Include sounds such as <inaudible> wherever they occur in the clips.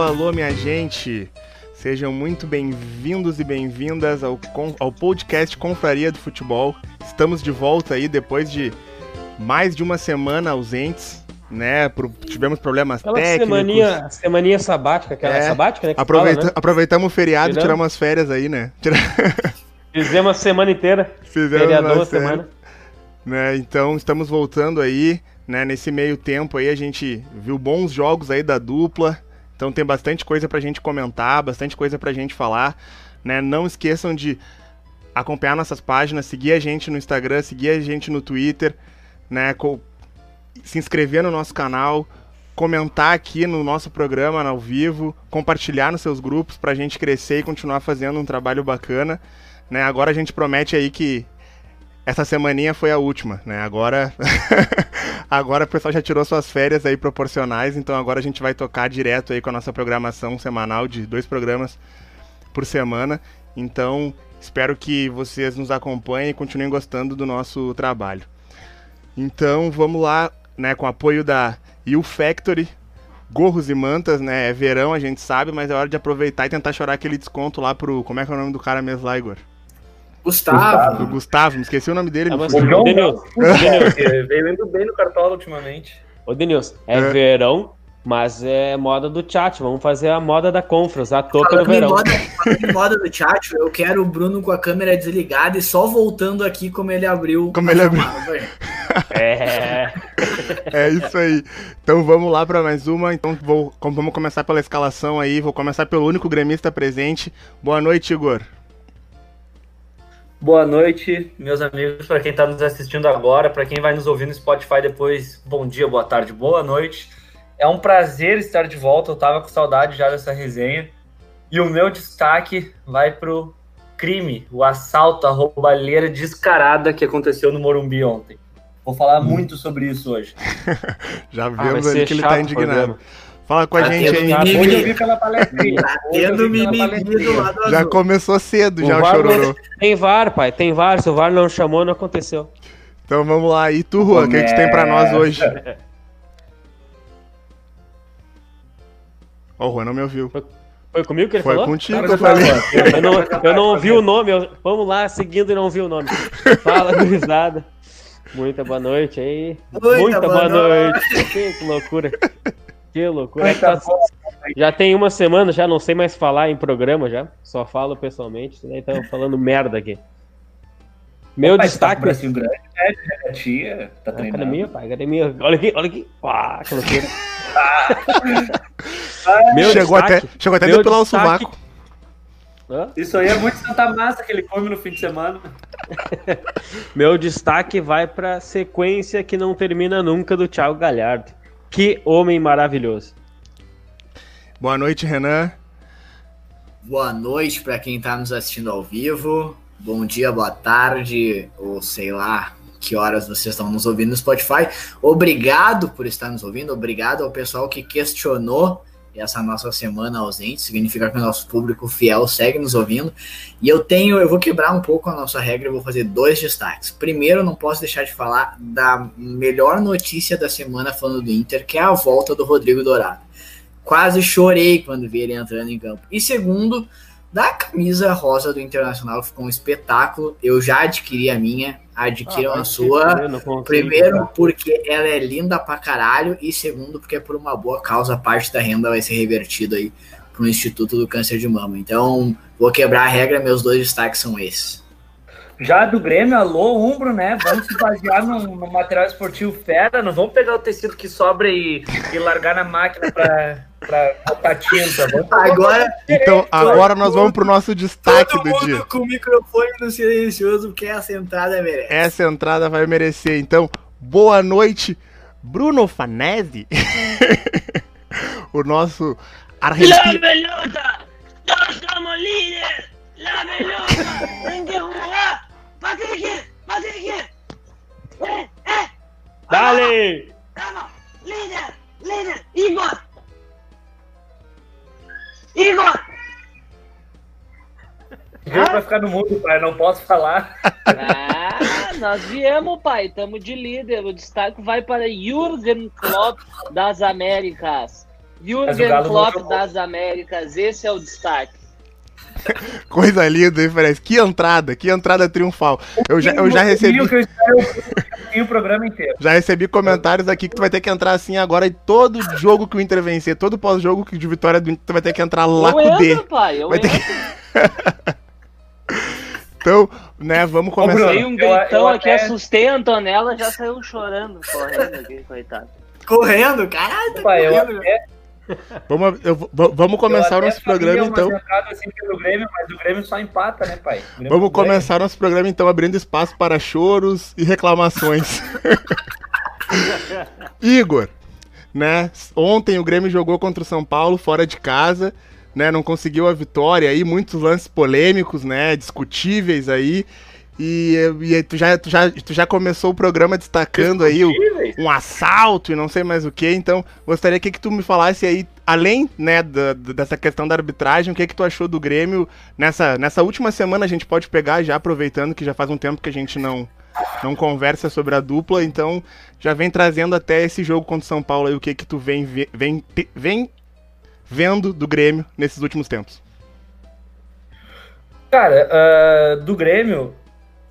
alô, alô, minha gente. Sejam muito bem-vindos e bem-vindas ao, ao podcast Confraria do Futebol. Estamos de volta aí depois de mais de uma semana ausentes, né? Pro, tivemos problemas aquela técnicos. Semaninha, semaninha sabática, aquela é, sabática, né? Aproveita, fala, né? Aproveitamos o feriado, tiramos, tiramos as férias aí, né? Tira... <laughs> Fizemos a semana inteira. Fizemos Feriador, semana. Né? Então estamos voltando aí, né? Nesse meio tempo aí a gente viu bons jogos aí da dupla. Então tem bastante coisa pra gente comentar, bastante coisa pra gente falar, né? Não esqueçam de acompanhar nossas páginas, seguir a gente no Instagram, seguir a gente no Twitter, né? Se inscrever no nosso canal, comentar aqui no nosso programa ao vivo, compartilhar nos seus grupos pra gente crescer e continuar fazendo um trabalho bacana, né? Agora a gente promete aí que essa semaninha foi a última, né? Agora, <laughs> agora o pessoal já tirou suas férias aí proporcionais, então agora a gente vai tocar direto aí com a nossa programação semanal de dois programas por semana. Então, espero que vocês nos acompanhem e continuem gostando do nosso trabalho. Então, vamos lá, né, com o apoio da U Factory, gorros e mantas, né? É verão, a gente sabe, mas é hora de aproveitar e tentar chorar aquele desconto lá pro. Como é que é o nome do cara mesmo lá, Igor? Gustavo. O Gustavo, me esqueci o nome dele. É, o João, Denilson. <laughs> Veio indo bem no cartola ultimamente. Ô, Denilson, é, é, verão, mas é moda do chat. Vamos fazer a moda da Confras, a toca do verão. Moda, moda do chat, eu quero o Bruno com a câmera desligada e só voltando aqui como ele abriu. Como ele abriu. É. <laughs> é isso aí. Então vamos lá para mais uma. Então vou, vamos começar pela escalação aí. Vou começar pelo único gremista presente. Boa noite, Igor. Boa noite, meus amigos, para quem está nos assistindo agora, para quem vai nos ouvir no Spotify depois, bom dia, boa tarde, boa noite. É um prazer estar de volta, eu estava com saudade já dessa resenha. E o meu destaque vai pro crime, o assalto, a roubalheira descarada que aconteceu no Morumbi ontem. Vou falar hum. muito sobre isso hoje. <laughs> já ah, vemos ah, ali que ele está indignado. Fala com a tá gente aí. Hoje eu vi pela palestrinha. Tá tendo mimimi do lado Já azul. começou cedo, o já o chororô. Tem VAR, pai, tem VAR. Se o VAR não chamou, não aconteceu. Então vamos lá. E tu, Juan, o que, é que tu tem pra nós hoje? <laughs> Ó, oh, o Juan não me ouviu. Foi, foi comigo que ele foi falou? Foi contigo que eu falei. Eu não, eu não ouvi o nome. Eu, vamos lá, seguindo e não ouvi o nome. Fala, gurizada. Muita boa noite aí. Muita, Muita boa, boa noite. noite. <laughs> Que loucura. Que loucura. Tá... Já tem uma semana, já não sei mais falar em programa já. Só falo pessoalmente, né? Então falando merda aqui. Meu pai, destaque. Tá Brasil grande, né? A tia tá treinando. Academia, pai, academia. Olha aqui, olha aqui. Ah, que loucura. meu chegou destaque, até, chegou até depilar o sovaco. Isso aí é muito Santa Massa que ele come no fim de semana. <laughs> meu destaque vai pra sequência que não termina nunca do Thiago Galhardo. Que homem maravilhoso. Boa noite, Renan. Boa noite para quem está nos assistindo ao vivo. Bom dia, boa tarde, ou sei lá que horas vocês estão nos ouvindo no Spotify. Obrigado por estar nos ouvindo, obrigado ao pessoal que questionou essa nossa semana ausente, significa que o nosso público fiel segue nos ouvindo. E eu tenho, eu vou quebrar um pouco a nossa regra e vou fazer dois destaques. Primeiro, não posso deixar de falar da melhor notícia da semana falando do Inter, que é a volta do Rodrigo Dourado. Quase chorei quando vi ele entrando em campo. E segundo, da camisa rosa do Internacional, ficou um espetáculo. Eu já adquiri a minha, adquiram ah, a sua. Primeiro, porque ela é linda pra caralho, e segundo, porque é por uma boa causa, parte da renda vai ser revertida aí pro Instituto do Câncer de Mama. Então, vou quebrar a regra, meus dois destaques são esses. Já do Grêmio, alô, Umbro, né? Vamos se basear no, no, material esportivo fera, não vamos pegar o tecido que sobra e, e largar na máquina para pra botar tinta. agora, então, agora nós vamos pro nosso destaque Todo do mundo dia. com o microfone no silencioso, porque essa entrada merece. Essa entrada vai merecer. Então, boa noite, Bruno Fanese. <laughs> o nosso argentino. Nós somos líderes! La pelota! Tem que jogar! Patrick! Patrick! Eh, eh! Dale! Vamos! Líder! Líder! Igor! Igor! Veio pra ficar no mundo, pai, não posso falar. Ah, nós viemos, pai, estamos de líder. O destaque vai para Jürgen Klopp das Américas. Jürgen Klopp das Américas, esse é o destaque. <laughs> Coisa linda, hein, Fred? Que entrada, que entrada triunfal. Eu já, eu já recebi. o programa inteiro. Já recebi comentários aqui que tu vai ter que entrar assim agora em todo jogo que o Inter vencer, todo pós-jogo de vitória do Inter, tu vai ter que entrar lá com o D. Pai, eu vai ter que... <laughs> então, né, vamos começar. Dei um gritão eu, eu aqui, até... assustei a Antonella, já saiu chorando, correndo aqui, coitado. Correndo? Caralho, tá Pai, correndo. Eu até... Vamos, eu, vamos começar o nosso programa então. Assim pelo Grêmio, mas o Grêmio só empata, né, pai? Vamos começar nosso programa então abrindo espaço para choros e reclamações. <laughs> Igor, né? Ontem o Grêmio jogou contra o São Paulo fora de casa, né? Não conseguiu a vitória aí, muitos lances polêmicos, né? Discutíveis aí. E, e tu, já, tu, já, tu já começou o programa destacando aí o, um assalto e não sei mais o que. Então, gostaria que, que tu me falasse aí, além né, da, dessa questão da arbitragem, o que, que tu achou do Grêmio nessa, nessa última semana? A gente pode pegar já, aproveitando que já faz um tempo que a gente não, não conversa sobre a dupla. Então, já vem trazendo até esse jogo contra o São Paulo aí, o que, que tu vem, vem, vem vendo do Grêmio nesses últimos tempos. Cara, uh, do Grêmio,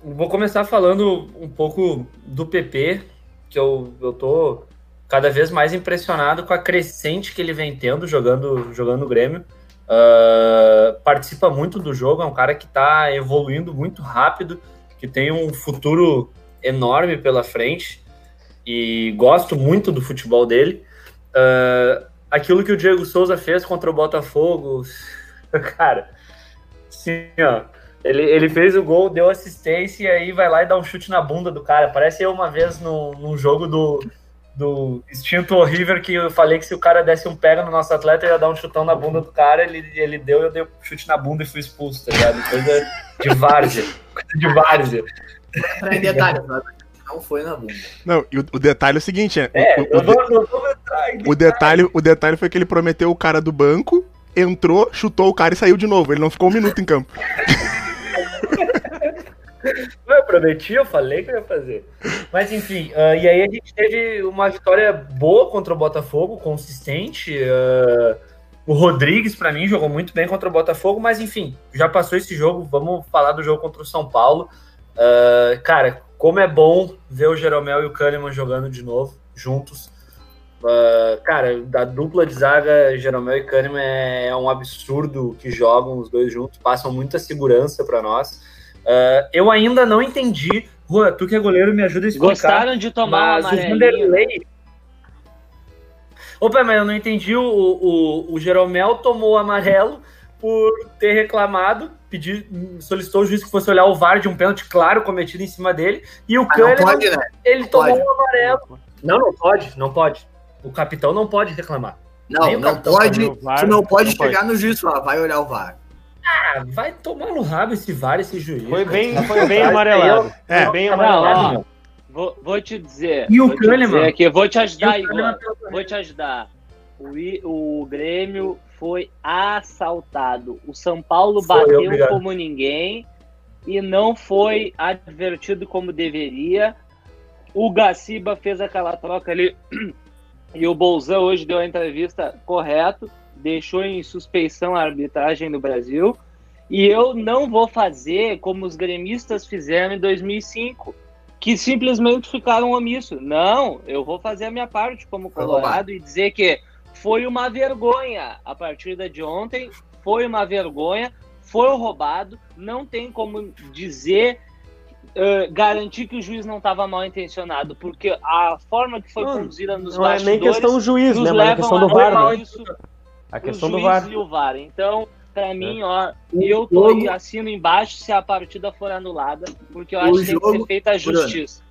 Vou começar falando um pouco do PP, que eu, eu tô cada vez mais impressionado com a crescente que ele vem tendo jogando, jogando no Grêmio. Uh, participa muito do jogo, é um cara que está evoluindo muito rápido, que tem um futuro enorme pela frente e gosto muito do futebol dele. Uh, aquilo que o Diego Souza fez contra o Botafogo, <laughs> cara, sim, ó ele, ele fez o gol, deu assistência e aí vai lá e dá um chute na bunda do cara. Parece eu uma vez no, num jogo do, do Instinto River que eu falei que se o cara desse um pega no nosso atleta, ia dar um chutão na bunda do cara, ele, ele deu, eu dei um chute na bunda e fui expulso, tá ligado? Coisa de várzea. Coisa de várzea. Em detalhe, não foi na bunda. Não, e o, o detalhe é o seguinte, é. é o, o, o, detalhe, o detalhe foi que ele prometeu o cara do banco, entrou, chutou o cara e saiu de novo. Ele não ficou um minuto em campo. Eu prometi, eu falei que eu ia fazer. Mas enfim, uh, e aí a gente teve uma vitória boa contra o Botafogo, consistente. Uh, o Rodrigues, para mim, jogou muito bem contra o Botafogo, mas enfim, já passou esse jogo. Vamos falar do jogo contra o São Paulo. Uh, cara, como é bom ver o Jeromel e o Kahneman jogando de novo, juntos. cara, da dupla de zaga, Jeromel e Kahneman é, é um absurdo que jogam os dois juntos, passam muita segurança para nós. Uh, eu ainda não entendi. Rua, tu que é goleiro, me ajuda a explicar. Gostaram de tomar mas o Vanderlei. Opa, mas eu não entendi. O, o, o Jeromel tomou o amarelo por ter reclamado, pedir, solicitou o juiz que fosse olhar o VAR de um pênalti claro cometido em cima dele. E o ah, né? ele tomou o um amarelo. Não, não pode, não pode. O capitão não pode reclamar. Não, não pode. Não pode não chegar pode. no juiz e falar, vai olhar o VAR. Ah, vai tomar no rabo esse VAR, esse juiz. Foi bem, foi bem amarelado. É, bem amarelado. vou, vou te dizer. E o Kahneman? Aqui, vou te ajudar, Igor. Vou te ajudar. O, o Grêmio foi assaltado. O São Paulo bateu como ninguém e não foi advertido como deveria. O Gaciba fez aquela troca ali <clears throat> e o Bolzão hoje deu a entrevista correto deixou em suspeição a arbitragem no Brasil. E eu não vou fazer como os gremistas fizeram em 2005, que simplesmente ficaram omissos. Não, eu vou fazer a minha parte como Colorado e dizer que foi uma vergonha a partida de ontem, foi uma vergonha, foi roubado, não tem como dizer Uh, garantir que o juiz não estava mal intencionado, porque a forma que foi conduzida nos não bastidores... Não é nem questão do juiz, né? Mas é questão do VAR, né? Isso, a questão do VAR. E o VAR. Então, para mim, ó, eu tô jogo... assino embaixo se a partida for anulada, porque eu acho que tem que ser feita a justiça.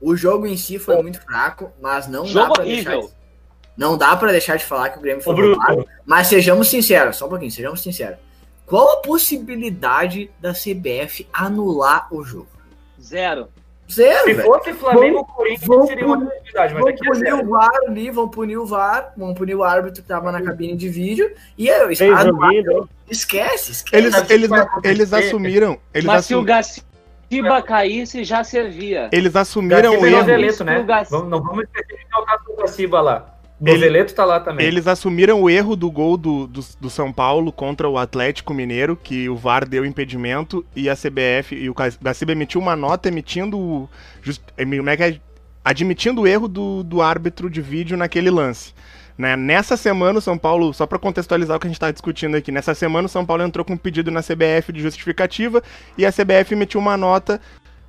O jogo em si foi muito fraco, mas não jogo dá para deixar. De... Não dá para deixar de falar que o Grêmio foi roubado. Mas sejamos sinceros, só um pouquinho, sejamos sinceros. Qual a possibilidade da CBF anular o jogo? Zero. Zero, Se fosse Flamengo Corinthians, seria uma possibilidade. Mas vão é punir é o VAR ali, vão punir o VAR, vão punir o árbitro que tava na cabine de vídeo. E eu, esquece, esquece. Eles, eles, eles assumiram. Eles Mas assum... se o Gaciba caísse, já servia. Eles assumiram o erro. Eleito, né? Vamos, não vamos esquecer de colocar o Gaciba lá. Noveleto tá lá também. Eles assumiram o erro do gol do, do, do, São Paulo contra o Atlético Mineiro, que o VAR deu impedimento e a CBF e o Gaciba emitiu uma nota emitindo. Just, como é que é? Admitindo o erro do, do árbitro de vídeo naquele lance. Né? Nessa semana, o São Paulo, só para contextualizar o que a gente está discutindo aqui, nessa semana o São Paulo entrou com um pedido na CBF de justificativa e a CBF emitiu uma nota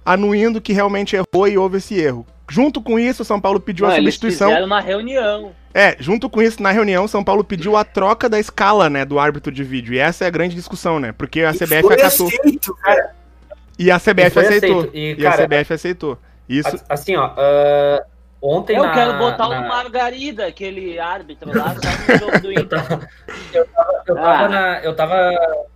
anuindo que realmente errou e houve esse erro. Junto com isso, o São Paulo pediu Não, a substituição. Eles fizeram uma reunião. É, junto com isso, na reunião, São Paulo pediu a troca da escala, né, do árbitro de vídeo. E essa é a grande discussão, né? Porque a CBF foi acatou. Aceito, cara. E a CBF e aceitou. E, cara, e, a CBF aceitou. Isso. Assim, ó. Uh, ontem. Eu na, quero botar na... o Margarida, aquele árbitro lá, <laughs> no jogo do Inter. eu tava, eu, tava ah. na, eu, tava,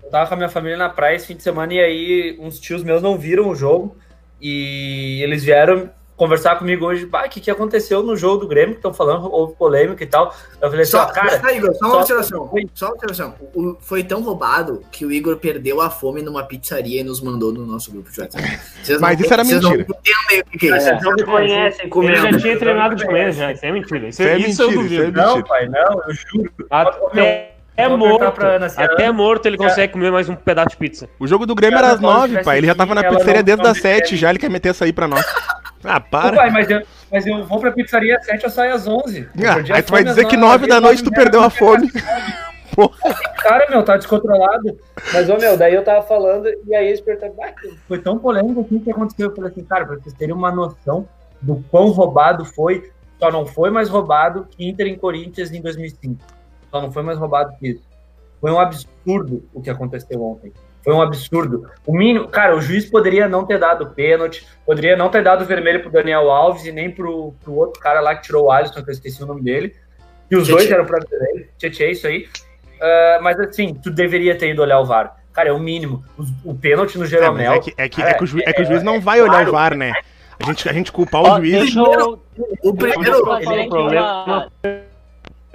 eu tava com a minha família na praia esse fim de semana e aí uns tios meus não viram o jogo. E eles vieram conversar comigo hoje, o que, que aconteceu no jogo do Grêmio, que estão falando, houve polêmica e tal. Eu falei assim, só, cara. Só, Igor, só uma observação. Foi... Só uma observação. O, foi tão roubado que o Igor perdeu a fome numa pizzaria e nos mandou no nosso grupo de WhatsApp. Mas isso era mentira. Não o que é isso. Vocês não me conhecem Ele já tinha treinado com ele já. Isso é mentira. Isso, é, isso, mentira, isso é mentira. Não, pai, não, eu juro. Até... É morto. Até morto ele consegue comer mais um pedaço de pizza. O jogo do Grêmio era às nove, pai. Ele já tava na pizzaria desde as sete já. Ele quer meter essa aí pra nós. <laughs> Ah, para. pai, mas, eu, mas eu vou pra pizzaria às 7, eu saio às 11. Ah, aí tu vai dizer que 9 da noite tu perdeu a fome. <laughs> Porra. Cara, meu, tá descontrolado. Mas, ô, meu, daí eu tava falando e aí eles perguntaram, ah, foi tão polêmico assim que aconteceu. Eu falei assim, cara, pra vocês terem uma noção do quão roubado foi, só não foi mais roubado que Inter em Corinthians em 2005. Só não foi mais roubado que isso. Foi um absurdo o que aconteceu ontem. Foi um absurdo. O mínimo, cara, o juiz poderia não ter dado pênalti, poderia não ter dado vermelho pro Daniel Alves e nem pro, pro outro cara lá que tirou o Alisson, que eu esqueci o nome dele. E os dois eram pra dele. Tietchan, isso aí. Uh, mas assim, tu deveria ter ido olhar o VAR. Cara, é o mínimo. O, o pênalti no Jeromel. É, é, que, é, que, cara, é, que, o juiz, é que o juiz não vai olhar claro, o VAR, né? A gente, a gente culpar o juiz. Eu, o primeiro. Ele problema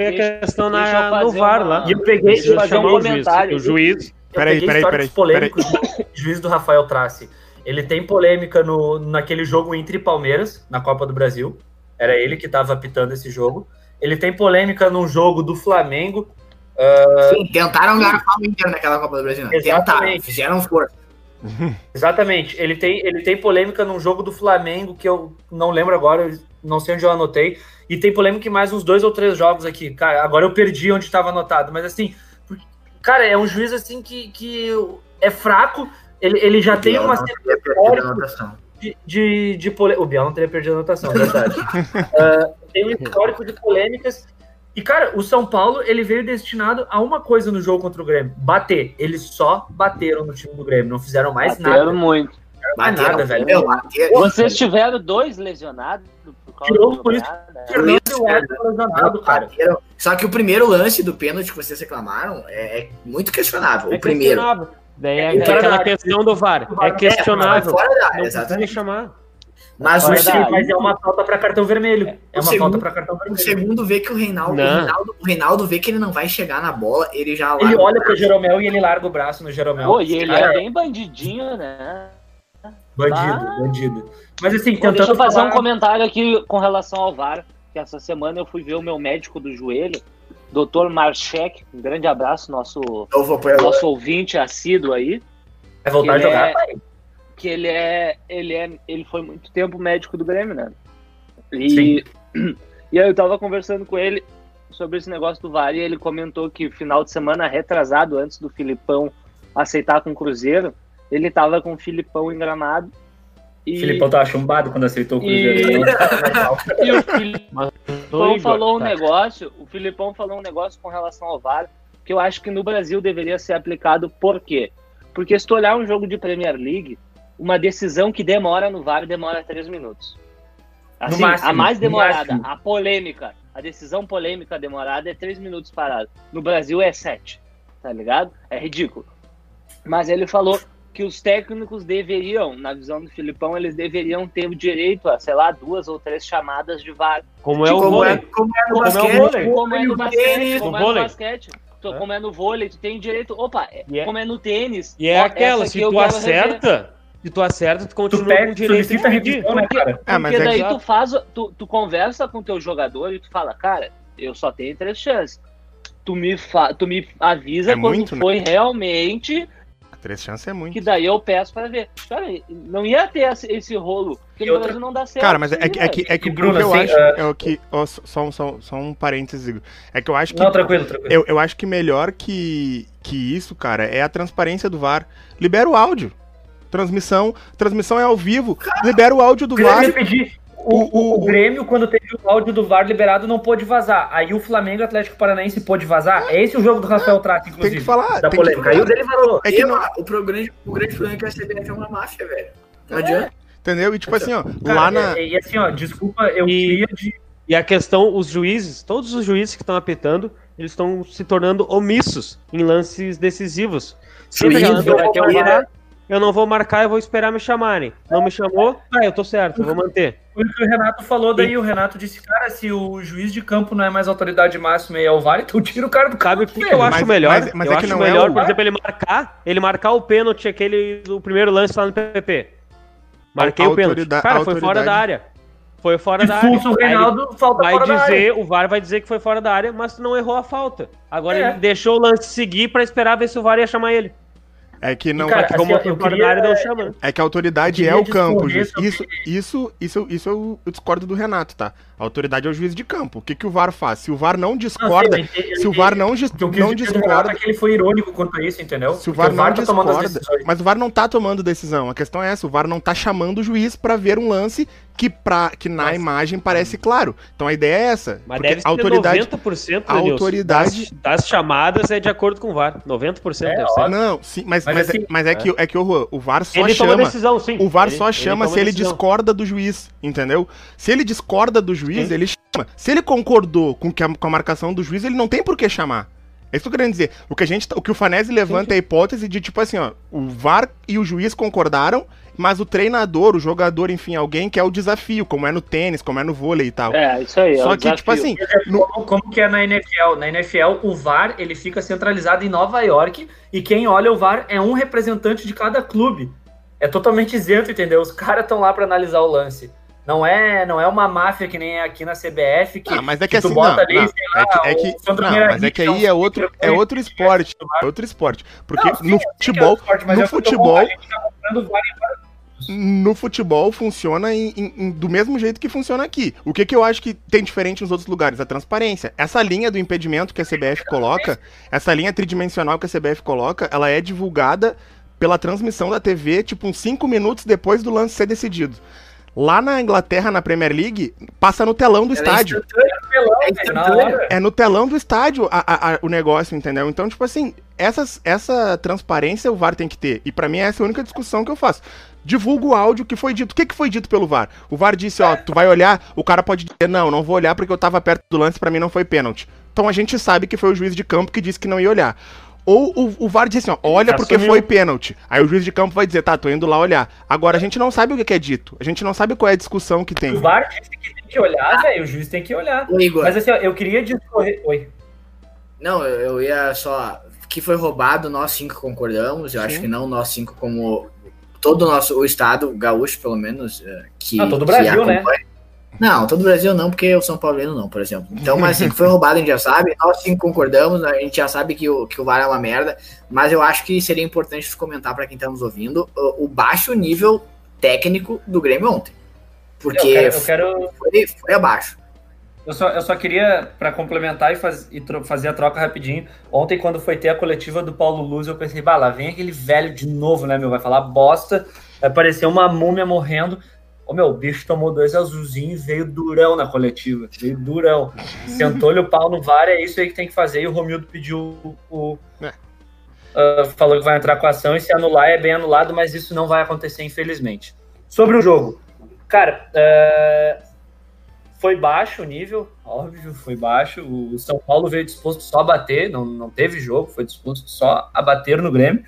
a questão na, no VAR lá. E eu peguei. Eu fazer um comentário. O juiz peraí, peraí, peraí. polêmicos peraí. do <laughs> juiz do Rafael Trace. Ele tem polêmica no, naquele jogo entre Palmeiras, na Copa do Brasil. Era ele que estava apitando esse jogo. Ele tem polêmica no jogo do Flamengo. Uh... Sim, tentaram garfar o Inter naquela Copa do Brasil. Né? Tentaram, fizeram força. <laughs> Exatamente. Ele tem, ele tem polêmica num jogo do Flamengo que eu não lembro agora, não sei onde eu anotei. E tem polêmica em mais uns dois ou três jogos aqui. Cara, agora eu perdi onde estava anotado. Mas assim, Cara, é um juiz assim que, que é fraco, ele, ele já tem uma de, de, de pole... O Biel não teria perdido a anotação, é verdade. uh, <laughs> tem um histórico de polêmicas. E, cara, o São Paulo, ele veio destinado a uma coisa no jogo contra o Grêmio: bater. Eles só bateram no time do Grêmio, não fizeram mais bateram nada. muito. Não mais nada, velho. Meu, Vocês tiveram dois lesionados Tirou por isso. lesionado, cara. Só que o primeiro lance do pênalti que vocês reclamaram é, é muito questionável. É o primeiro. Questionável. Daí é, é aquela questão do VAR. É questionável. É, exatamente. chamar. Mas, mas, é, mas é uma falta para cartão vermelho. É, é uma segundo, falta para cartão vermelho. O segundo vê que o Reinaldo, o Reinaldo, o Reinaldo, vê que ele não vai chegar na bola, ele já Ele olha pro Jeromel e ele larga o braço no Jeromel. Pô, e ele Cara, é bem bandidinho, né? Bandido, ah. bandido. Mas assim, tentando Deixa eu fazer falar... um comentário aqui com relação ao VAR, que essa semana eu fui ver o meu médico do joelho, Dr. Marchek, um grande abraço, nosso, nosso ouvinte assíduo aí. Vai voltar a jogar, é, pai. Que ele é, ele é. Ele foi muito tempo médico do Grêmio, né? E, <clears throat> e aí eu tava conversando com ele sobre esse negócio do VAR e ele comentou que final de semana retrasado, antes do Filipão aceitar com o Cruzeiro, ele tava com o Filipão em Gramado e... Filipão tava chumbado quando aceitou o Cruzeiro. <laughs> E, e o Filipão falou um negócio, o Filipão falou um negócio com relação ao VAR, que eu acho que no Brasil deveria ser aplicado, por quê? Porque se tu olhar um jogo de Premier League, uma decisão que demora no VAR demora três minutos. Assim, máximo, a mais demorada, a polêmica, a decisão polêmica demorada é três minutos parado. No Brasil é sete, tá ligado? É ridículo. Mas ele falou que os técnicos deveriam, na visão do Filipão, eles deveriam ter o direito a, sei lá, duas ou três chamadas de VAR. Como é o vôlei. Como é, como é no basquete. Como é no basquete. Como é no basquete. Tu, como é no vôlei, tu tem direito. Opa, yeah. É como é no tênis. E é ó, aquela, se tu acerta, se tu acerta, tu continua tu com direito de pedir. Porque, né, porque, ah, porque é daí tu faz, tu, tu conversa com o teu jogador e tu fala, cara, eu só tenho três chances. Tu me, fa... tu me avisa é quando muito, né? foi né? realmente Três chances é muito. Que daí eu peço pra ver. Cara, não ia ter esse, rolo. Porque no outra... Brasil não dá certo. Cara, mas é, é, que, é que, é que, Bruno, eu assim, acho. Uh... É o que. Oh, só, só, só um parênteses. É que eu acho que. Não, tranquilo, tranquilo. Eu, eu acho que melhor que, que isso, cara, é a transparência do VAR. Libera o áudio. Transmissão. Transmissão é ao vivo. Cara, libera o áudio do VAR. O, o, o, Grêmio, quando teve o áudio do VAR liberado, não pôde vazar. Aí o Flamengo Atlético Paranaense pôde vazar. É esse o jogo do Rafael Trato, inclusive. Tem que falar. Da polêmica. Aí o dele falou. É que não... o, grande, o grande problema é que a CBF é uma máfia, velho. Não é. adianta. Entendeu? E tipo assim, ó, Cara, lá na. E, e, assim, ó, desculpa, eu e, queria de. E a questão, os juízes, todos os juízes que estão apitando, eles estão se tornando omissos em lances decisivos. Juiz, que é o VAR, eu não vou marcar, eu vou esperar me chamarem. Não me chamou, ah, eu tô certo, eu vou manter. O que o Renato falou daí, o Renato disse, cara, se o juiz de campo não é mais autoridade máxima e é o VAR, então tira o cara do campo. Sabe o que, que eu acho mas, melhor? Mas, mas eu é acho melhor, é por exemplo, ele marcar, ele marcar o pênalti, aquele, o primeiro lance lá no PP. Marquei o pênalti. Cara, foi fora da área. Foi fora da área. o Reinaldo, falta vai dizer, O VAR vai dizer que foi fora da área, mas não errou a falta. Agora é. ele deixou o lance seguir para esperar ver se o VAR ia chamar ele. É que não. cara, assim, eu queria, não chama. É que a autoridade é o campo, Isso, isso, isso, isso, isso eu, eu, discordo do Renato, tá? A autoridade é o juiz de campo. O que, que o VAR faz? Se o VAR não discorda. Não, sim, se o VAR não, dis, não discorda. É que ele foi irônico quanto a isso, entendeu? Se o VAR, o VAR não tá discorda. Mas o VAR não tá tomando decisão. A questão é essa: o VAR não tá chamando o juiz para ver um lance que, pra, que na Nossa. imagem parece claro. Então a ideia é essa. Mas deve a autoridade, 90% a autoridade das, das, chamadas é de acordo com o VAR. 90% é, deve ser. Não, sim, mas, mas, mas, é, assim, mas é, que, é que o, o VAR só ele chama. Decisão, sim. O VAR ele, só chama ele se ele discorda do juiz, entendeu? Se ele discorda do juiz, sim. ele chama. Se ele concordou com, que a, com a marcação do juiz, ele não tem por que chamar. É isso que eu querendo dizer. O que, a gente, tá, o que o Fanese levanta é a hipótese de, tipo assim, ó, o VAR e o juiz concordaram mas o treinador, o jogador, enfim, alguém quer o desafio, como é no tênis, como é no vôlei e tal. É, isso aí. É Só é que, tipo assim. No... Como, como, que é na NFL? Na NFL, o VAR ele fica centralizado em Nova York e quem olha o VAR é um representante de cada clube. É totalmente isento, entendeu? Os caras estão lá para analisar o lance. Não é, não é uma máfia que nem é aqui na CBF que, ah, mas é que, que assim, bota não, ali, não, lá, é que, é que, não, mas é que aí é outro, é outro esporte, é outro esporte, porque não, sim, no futebol, é esporte, no futebol, tá no futebol funciona em, em, em, do mesmo jeito que funciona aqui. O que, que eu acho que tem diferente nos outros lugares? A transparência. Essa linha do impedimento que a CBF coloca, essa linha tridimensional que a CBF coloca, ela é divulgada pela transmissão da TV, tipo, uns 5 minutos depois do lance ser decidido. Lá na Inglaterra, na Premier League, passa no telão do Ela é estádio. É, é, no telão do estádio a, a, a, o negócio, entendeu? Então, tipo assim, essas, essa transparência o VAR tem que ter. E para mim essa é a única discussão que eu faço divulga o áudio que foi dito. O que, que foi dito pelo VAR? O VAR disse, ó, tu vai olhar, o cara pode dizer, não, não vou olhar porque eu tava perto do lance, para mim não foi pênalti. Então a gente sabe que foi o juiz de campo que disse que não ia olhar. Ou o, o VAR disse assim, ó, olha porque foi pênalti. Aí o juiz de campo vai dizer, tá, tô indo lá olhar. Agora a gente não sabe o que é dito. A gente não sabe qual é a discussão que tem. O VAR disse que tem que olhar, velho. O juiz tem que olhar. Igor. Mas assim, ó, eu queria discorrer. Oi. Não, eu, eu ia só. Que foi roubado, nós cinco concordamos. Eu Sim. acho que não nós cinco como todo o nosso o estado gaúcho, pelo menos, é, que. Ah, todo o Brasil, né? Não, todo o Brasil não, porque o São Paulino não, por exemplo. Então, mas assim, que foi roubado, a gente já sabe, nós sim concordamos, a gente já sabe que o, que o VAR é uma merda, mas eu acho que seria importante comentar para quem está nos ouvindo o, o, baixo nível técnico do Grêmio ontem. Porque eu quero, eu quero... Foi, foi abaixo. Eu só, eu só queria, para complementar e, faz, e fazer a troca rapidinho, ontem, quando foi ter a coletiva do Paulo Luz, eu pensei, bah, lá vem aquele velho de novo, né, meu? Vai falar bosta, vai parecer uma múmia morrendo. Ô, meu, o bicho tomou dois azulzinhos e veio durão na coletiva. Veio durão. Sentou-lhe o pau no VAR, é isso aí que tem que fazer. E o Romildo pediu o. É. Uh, falou que vai entrar com a ação e se anular é bem anulado, mas isso não vai acontecer, infelizmente. Sobre o jogo. Cara, uh, foi baixo o nível, óbvio, foi baixo. O São Paulo veio disposto só a bater, não, não teve jogo, foi disposto só a bater no Grêmio.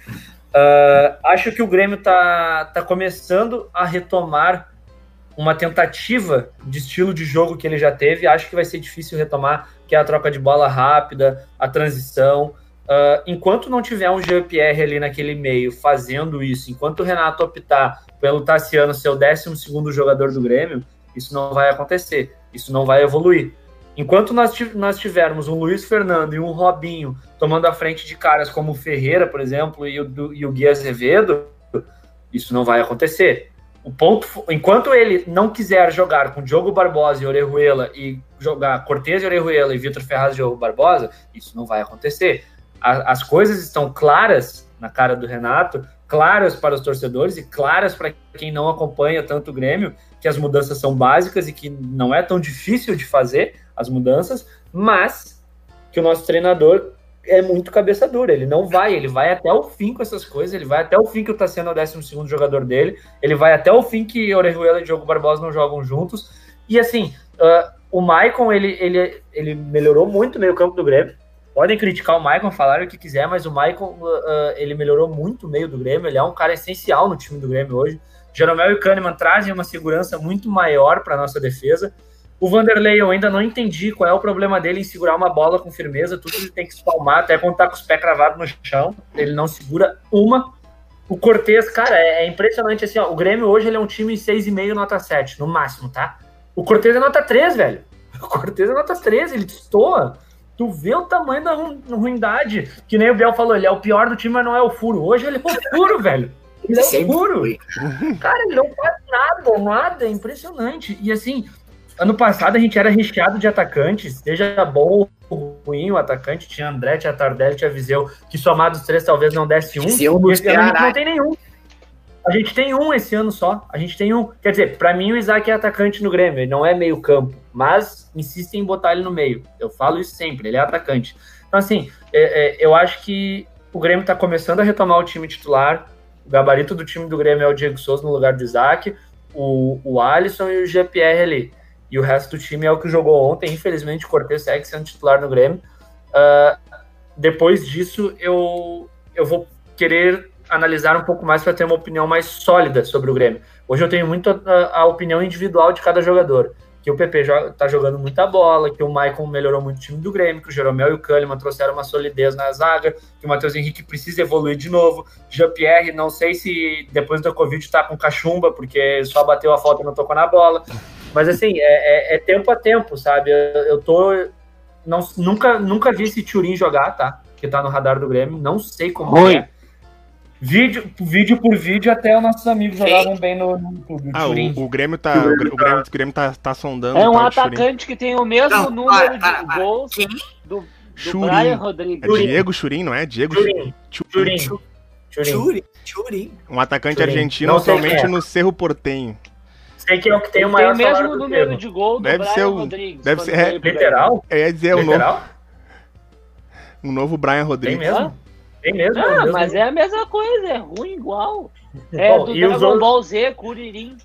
Uh, acho que o Grêmio tá, tá começando a retomar uma tentativa de estilo de jogo que ele já teve. Acho que vai ser difícil retomar, que é a troca de bola rápida, a transição. Uh, enquanto não tiver um Jean-Pierre ali naquele meio fazendo isso, enquanto o Renato optar pelo Tassiano ser o 12 jogador do Grêmio, isso não vai acontecer isso não vai evoluir. Enquanto nós, nós tivermos um Luiz Fernando e um Robinho tomando a frente de caras como o Ferreira, por exemplo, e o, e o Gui Azevedo, isso não vai acontecer. O ponto, enquanto ele não quiser jogar com Diogo Barbosa e Orejuela e jogar Cortez e Orejuela e Vitor Ferraz e Diogo Barbosa, isso não vai acontecer. A, as coisas estão claras na cara do Renato, claras para os torcedores e claras para quem não acompanha tanto o Grêmio, que as mudanças são básicas e que não é tão difícil de fazer as mudanças, mas que o nosso treinador é muito cabeça dura, ele não vai, ele vai até o fim com essas coisas, ele vai até o fim que o Tassiano é o 12 jogador dele, ele vai até o fim que Orejuela e Diogo Barbosa não jogam juntos, e assim, uh, o Maicon, ele, ele, ele melhorou muito no meio campo do Grêmio, podem criticar o Maicon, falar o que quiser, mas o Maicon, uh, ele melhorou muito o meio do Grêmio, ele é um cara essencial no time do Grêmio hoje, Jeromel e Kahneman trazem uma segurança muito maior para nossa defesa, o Vanderlei, eu ainda não entendi qual é o problema dele em segurar uma bola com firmeza. Tudo ele tem que espalmar, até quando tá com os pés cravados no chão. Ele não segura uma. O Cortez, cara, é, é impressionante assim, ó. O Grêmio hoje ele é um time 6,5 nota 7, no máximo, tá? O Cortez é nota 3, velho. <laughs> O Cortez é nota 3, ele destoa. Tu vê o tamanho da ruindade. Que nem o Biel falou, ele é o pior do time, mas não é o furo. Hoje ele é o furo, <laughs> velho. Ele é o furo. Cara, ele não faz nada, nada. É impressionante. E assim, Ano passado a gente era recheado de atacantes, seja bom ou ruim o atacante, tinha André, tinha Tardelli, tinha Viseu, que somados três talvez não desse um. Viseu e esse ano a gente não tem nenhum. A gente tem um esse ano só. A gente tem um. Quer dizer, para mim o Isaac é atacante no Grêmio, ele não é meio campo, mas insistem em botar ele no meio. Eu falo isso sempre, ele é atacante. Então, assim, é, é, eu acho que o Grêmio está começando a retomar o time titular. O gabarito do time do Grêmio é o Diego Souza no lugar do Isaac, o, o Alisson e o GPR ali e o resto do time é o que jogou ontem. Infelizmente, o Cortez segue sendo titular no Grêmio. Uh, depois disso, eu, eu vou querer analisar um pouco mais para ter uma opinião mais sólida sobre o Grêmio. Hoje eu tenho muito a, a opinião individual de cada jogador. Que o PP está jogando muita bola, que o Maicon melhorou muito o time do Grêmio, que o Jeromel e o Kahneman trouxeram uma solidez na zaga, que o Matheus Henrique precisa evoluir de novo. Jean-Pierre, não sei se depois da Covid está com cachumba, porque só bateu a falta e não tocou na bola. Mas assim, é, é, é tempo a tempo, sabe? Eu, eu tô. Não, nunca, nunca vi esse Turin jogar, tá? Que tá no radar do Grêmio. Não sei como Ruim. é. Vídeo, vídeo por vídeo, até os nossos amigos jogavam bem no, no YouTube. Ah, o, o, Grêmio tá. O, Grêmio, o Grêmio, o Grêmio tá, tá sondando. É um atacante que tem o mesmo não, número para, para, de gols do, do Brian Rodrigues. É Diego Churin, não é? Diego Churin. Churin. Churin. Churin. Um atacante argentino atualmente é. no Cerro Portenho. Sei que é o que tem o maior Tem o mesmo número de gol do deve Brian ser o, Rodrigues. Deve ser, é, literal? É, ia dizer, o novo, um novo Brian Rodrigues. Tem mesmo? Tem mesmo? Ah, mesmo. mas é a mesma coisa, é ruim igual. <laughs> É Bom, do Dragon outros... Ball Z, Curirim.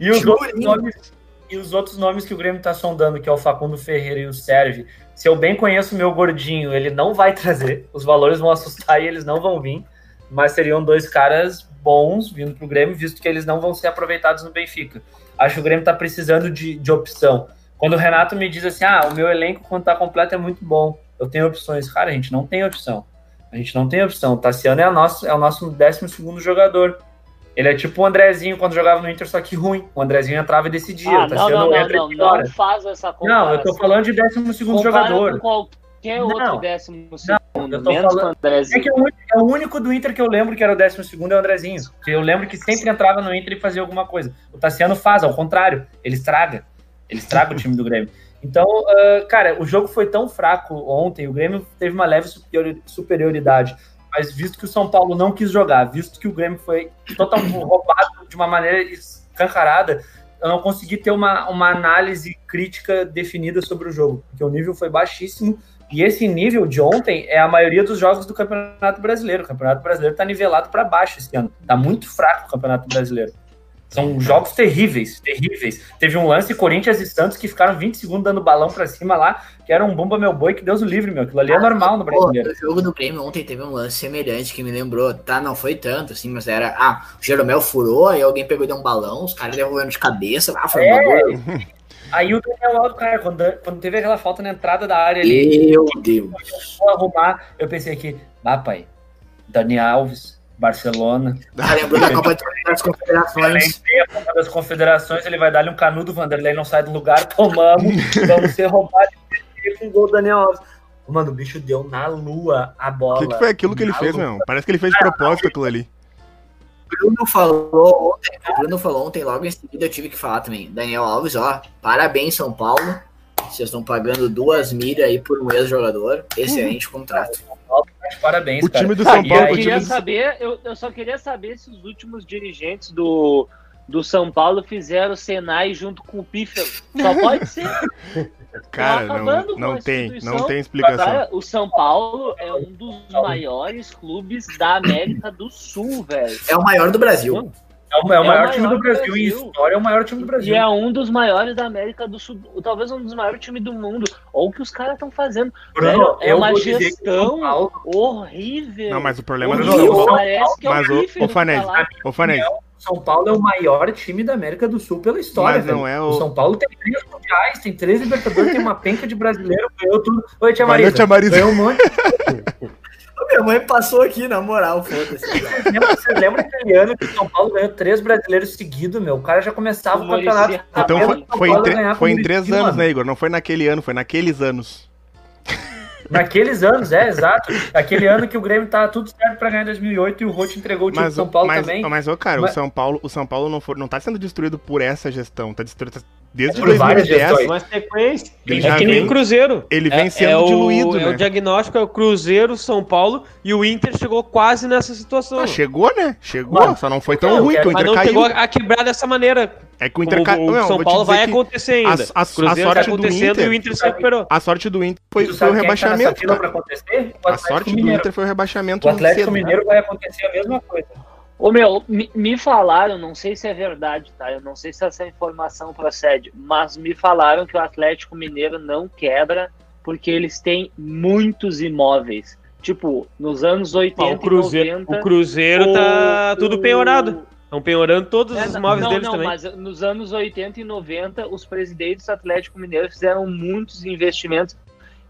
e, os <laughs> outros nomes, e os outros nomes que o Grêmio tá sondando, que é o Facundo Ferreira e o Sérgio, se eu bem conheço o meu gordinho, ele não vai trazer. Os valores vão assustar e eles não vão vir. Mas seriam dois caras bons vindo para o Grêmio, visto que eles não vão ser aproveitados no Benfica. Acho que o Grêmio está precisando de, de opção. Quando o Renato me diz assim, ah, o meu elenco quando está completo é muito bom, eu tenho opções. Cara, a gente não tem opção. A gente não tem opção. O Tassiano é, nosso, é o nosso 12 jogador. Ele é tipo o Andrezinho quando jogava no Inter, só que ruim. O Andrezinho entrava e decidia. Ah, não, não, não, não, não faz essa comparação. Não, eu tô falando de 12 jogador. Com qualquer não, outro décimo segundo, menos falando, o Andrezinho. É, que é, o único, é o único do Inter que eu lembro que era o décimo segundo é o Andrezinho. Que eu lembro que sempre entrava no Inter e fazia alguma coisa. O Tassiano faz, ao contrário, ele estraga. Ele estraga o time do Grêmio. Então, uh, cara, o jogo foi tão fraco ontem, o Grêmio teve uma leve superioridade. Mas visto que o São Paulo não quis jogar, visto que o Grêmio foi totalmente <coughs> roubado de uma maneira escancarada, eu não consegui ter uma, uma análise crítica definida sobre o jogo, porque o nível foi baixíssimo e esse nível de ontem é a maioria dos jogos do Campeonato Brasileiro. O Campeonato Brasileiro está nivelado para baixo esse ano. Está muito fraco o Campeonato Brasileiro. São jogos terríveis, terríveis. Teve um lance Corinthians e Santos que ficaram 20 segundos dando balão para cima lá, que era um bomba meu boi, que Deus o livre, meu. Aquilo ali é ah, normal no brasileiro. O jogo do Grêmio ontem teve um lance semelhante que me lembrou, tá? Não foi tanto, assim, mas era. Ah, o Jeromel furou, aí alguém pegou e deu um balão, os caras devolvendo de cabeça. Ah, foi é. um Aí o Daniel Alves, cara, quando, quando teve aquela falta na entrada da área ali, meu Deus. Eu arrumar, eu pensei aqui, ah, pai, Daniel Alves, Barcelona. Ah, lembrou da Copa das Confederações. a Copa das Confederações, ele vai dar-lhe um canudo, Vanderlei não sai do lugar, tomamos, <laughs> vamos ser roubados com o gol do Daniel Alves. Mano, o bicho deu na lua a bola. O que, que, foi aquilo que ele fez, lua. meu? Parece que ele fez de propósito aquilo ali. Bruno falou ontem, o Bruno falou ontem, logo em seguida eu tive que falar também. Daniel Alves, ó, parabéns, São Paulo. Vocês estão pagando duas milhas aí por um ex-jogador. Excelente contrato. Parabéns, o cara. time do São Paulo. Eu, queria saber, eu, eu só queria saber se os últimos dirigentes do, do São Paulo fizeram o Senai junto com o Pífero. Só pode ser. <laughs> Cara, não, não tem, não tem explicação. Cara, o São Paulo é um dos maiores clubes da América do Sul, velho. É o maior do Brasil. É o, é o, maior, time do Brasil, Brasil. em história, é o maior time do Brasil. E é um dos maiores da América do Sul, talvez um dos maiores times do mundo. Ou o que os caras estão fazendo. Bruno, é uma gestão horrível. Não, mas o problema horrível. não é o Parece que é mas o, o Fanese, o Fanese. São Paulo é o maior time da América do Sul pela história. Mas não é o... o... São Paulo tem três mundiais, tem três Libertadores, tem uma penca de brasileiro, ganhou tudo. Oi, Tia Marisa. Valeu, tia Marisa. Ganhou um monte. <laughs> Minha mãe passou aqui, na moral, foda-se. Você lembra aquele ano que o São Paulo ganhou três brasileiros seguidos, meu? O cara já começava o, o campeonato. Então foi, foi, em, tre foi em três anos, mano. né, Igor? Não foi naquele ano, foi naqueles anos. Naqueles anos, é, exato. Aquele ano que o Grêmio tava tudo certo pra ganhar em 2008 e o Rote entregou o time do São Paulo mas, também. Mas, ô, cara, mas... o São Paulo, o São Paulo não, for, não tá sendo destruído por essa gestão, tá destruído, Desde é, 2010. Uma sequência. Ele é que nem o Cruzeiro. Ele vem é, sendo é o, diluído, né? É o diagnóstico é o Cruzeiro, São Paulo e o Inter chegou quase nessa situação. Ah, chegou, né? Chegou, Mano, só não foi tão ruim que o Inter mas não caiu. chegou a quebrar dessa maneira. É que o Inter caiu. O, São Paulo vai acontecer ainda. A, a, a sorte tá acontecendo Inter, e o Inter se recuperou. A sorte do Inter foi, foi o tá rebaixamento. Tá a sorte do Inter foi o rebaixamento. O Atlético Mineiro vai acontecer a mesma coisa. Ô meu, me, me, falaram, não sei se é verdade, tá? Eu não sei se essa informação procede, mas me falaram que o Atlético Mineiro não quebra porque eles têm muitos imóveis. Tipo, nos anos 80 ah, o Cruzeiro, e 90... O Cruzeiro tá tudo penhorado. Estão penhorando todos é, os imóveis não, deles não, também. Mas nos anos 80 e 90, os presidentes do Atlético Mineiro fizeram muitos investimentos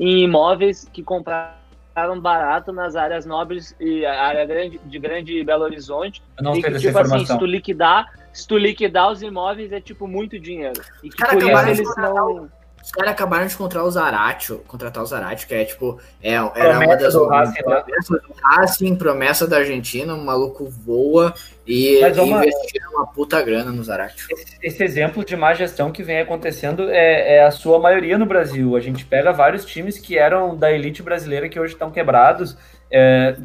em imóveis que compraram ficaram barato nas áreas nobres e a área grande, de grande Belo Horizonte. Eu não e que, tipo assim, se tu liquidar, se tu liquidar os imóveis é tipo muito dinheiro. E que Cara, por isso eles não os caras acabaram de contratar o Zaratio, contratar o Zaratio, que é tipo, é, era promessa uma das do Racing, promessas do Racing, promessa da Argentina, um maluco voa e, e uma... investiram uma puta grana no Zaratio. Esse, esse, exemplo de má gestão que vem acontecendo é, é, a sua maioria no Brasil. A gente pega vários times que eram da elite brasileira que hoje estão quebrados. É,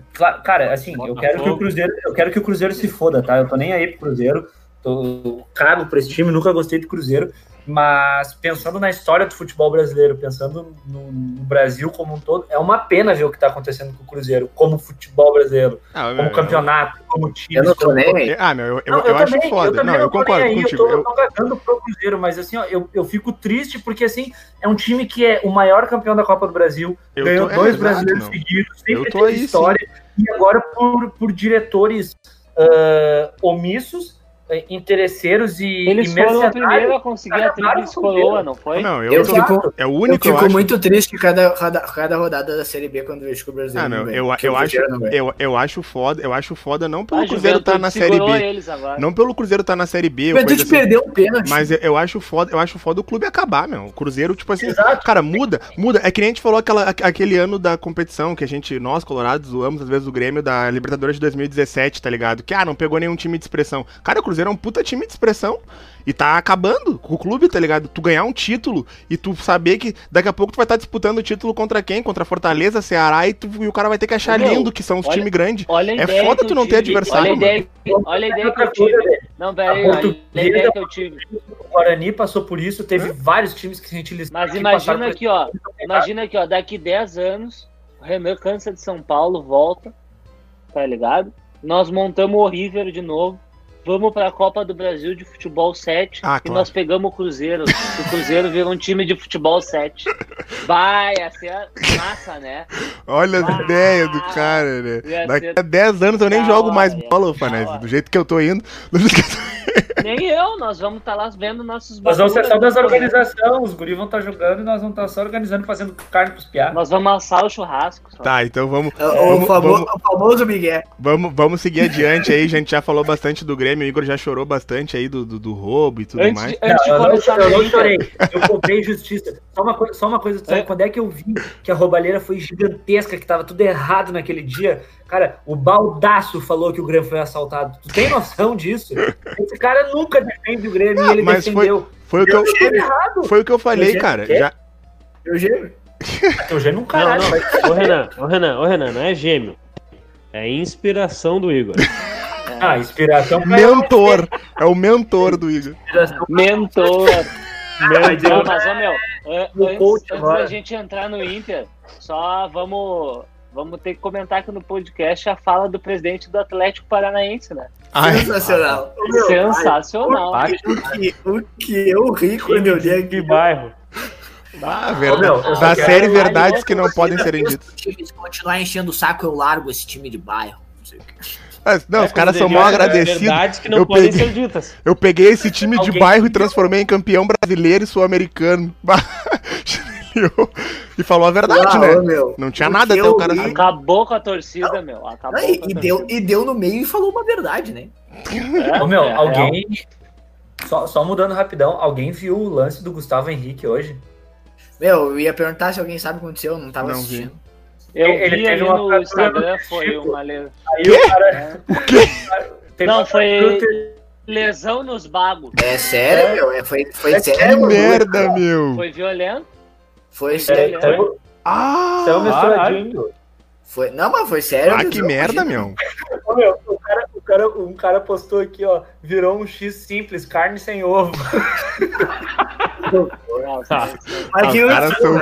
cara, assim, eu quero que o Cruzeiro, eu quero que o Cruzeiro se foda, tá? Eu tô nem aí pro Cruzeiro. Tô cago pra esse time, nunca gostei do Cruzeiro, mas pensando na história do futebol brasileiro, pensando no, no, Brasil como um todo, é uma pena ver o que está acontecendo com o Cruzeiro, como futebol brasileiro, ah, como meu, campeonato, eu... como time. Eu não tô nem Ah, meu, eu, eu, eu, acho também, foda. Eu não, eu concordo aí, contigo. Eu tô, eu... pro Cruzeiro, mas assim, ó, eu, eu fico triste porque assim, é um time que é o maior campeão da Copa do Brasil, ganhou tô, dois é, brasileiros exato, seguidos, sempre teve história, sim. e agora por, por diretores uh, omissos é, interesseiros e eles e foram o primeiro a conseguir a tríplice coroa, não foi? Não, eu, eu fico, é o único eu fico eu muito triste cada, cada, cada rodada da Série B quando vejo que o Brasil ah, não, eu, eu, acho, eu, eu acho foda, eu acho foda não pelo Cruzeiro estar tá na Série B. Não pelo Cruzeiro estar tá na Série B. O Juventude assim, perdeu um pênalti. Mas eu, eu, acho foda, eu acho foda o clube acabar, meu. O Cruzeiro, tipo assim, Exato. cara, muda, muda. É que nem a gente falou aquela, aquele ano da competição que a gente, nós, colorados, zoamos às vezes o Grêmio da Libertadores de 2017, tá ligado? Que, ah, não pegou nenhum time de expressão. Cara, o Cruzeiro é um puta time de expressão. E tá acabando com o clube, tá ligado? Tu ganhar um título e tu saber que daqui a pouco tu vai estar tá disputando o título contra quem? Contra Fortaleza, Ceará, e, tu, e o cara vai ter que achar Meu, lindo que são os times grandes. É foda tu não ter adversário. Olha a ideia, olha a ideia que eu tive. Não, peraí, olha a ideia que eu tive. O Guarani passou por isso, teve Hã? vários times que a gente listou. Mas imagina aqui, ó. Imagina aqui, ó. Daqui 10 anos, o Renan cansa de São Paulo, volta, tá ligado? Nós montamos o River de novo vamos para a Copa do Brasil de Futebol 7 ah, e claro. nós pegamos o Cruzeiro. o Cruzeiro virou um time de futebol 7. Vai, ia ser massa, né? Olha as ideias do cara, né? Daqui a 10 anos eu nem jogo mais bola, Fanese. Do jeito que eu tô indo. Do jeito que eu tô indo. <laughs> Nem eu, nós vamos estar tá lá vendo nossos Nós vamos ser só das organizações, os guris vão estar tá jogando e nós vamos estar tá só organizando, fazendo carne pros piados. Nós vamos assar o churrasco. Só. Tá, então vamos. É, o, vamos, famoso, vamos, o famoso Miguel. Vamos, vamos seguir adiante aí, a gente já falou bastante do Grêmio, o Igor já chorou bastante aí do, do, do roubo e tudo antes, mais. Antes não, eu, não, eu não chorei, eu comprei justiça. Só uma, coisa, só uma coisa, sabe é. quando é que eu vi que a roubalheira foi gigantesca, que tava tudo errado naquele dia? Cara, o Baldaço falou que o Grêmio foi assaltado. Tu tem noção disso? Esse cara nunca defende o Grêmio e ele mas defendeu. Foi, foi, o que eu, errado. foi o que eu falei, Eugênio, cara. Já... Eugênio. <laughs> Eugênio um caralho. Não, não. Ô, Renan, ô, Renan, ô, Renan, não é gêmeo. É inspiração do Igor. Ah, inspiração. Mentor. É o mentor do Igor. Mentor. mentor. Mas, ó, meu, antes, antes da gente entrar no Inter, só vamos Vamos ter que comentar aqui no podcast a fala do presidente do Atlético Paranaense, né? Ai, Sensacional. Meu, Sensacional. Ai, o, que, o que eu ri quando eu li aqui. bairro. Ah, verdade. da série Verdades que não podem ser ditas. Se continuar enchendo o saco, eu largo esse time de bairro. Mas, não, é, os caras são mal agradecidos. Verdades que não eu podem peguei, ser ditas. Eu peguei esse time de bairro e transformei em campeão brasileiro e sul-americano. <laughs> <laughs> e falou a verdade, Uau, né? Meu, não tinha nada até o cara. Vi... Acabou com a torcida, meu. Acabou e, e deu, e deu no meio e falou uma verdade, né? É, Ô, meu, é, alguém. Só, só mudando rapidão, alguém viu o lance do Gustavo Henrique hoje? Meu, eu ia perguntar se alguém sabe o que aconteceu, não tava não assistindo. Vi. Eu ele vi ali no Instagram, foi uma lesão. Aí o cara. É. O quê? Não, foi lesão nos bagos. É sério, meu? É, foi, foi é sério. Que merda, meu. Foi violento. Foi sério. É, foi... Ah! Saiu misturadinho. Foi... Não, mas foi sério. Ah, que merda, meu. Ô, meu. O cara, o cara, um cara postou aqui, ó. Virou um X simples, carne sem ovo. ah, <laughs> mas os caras são...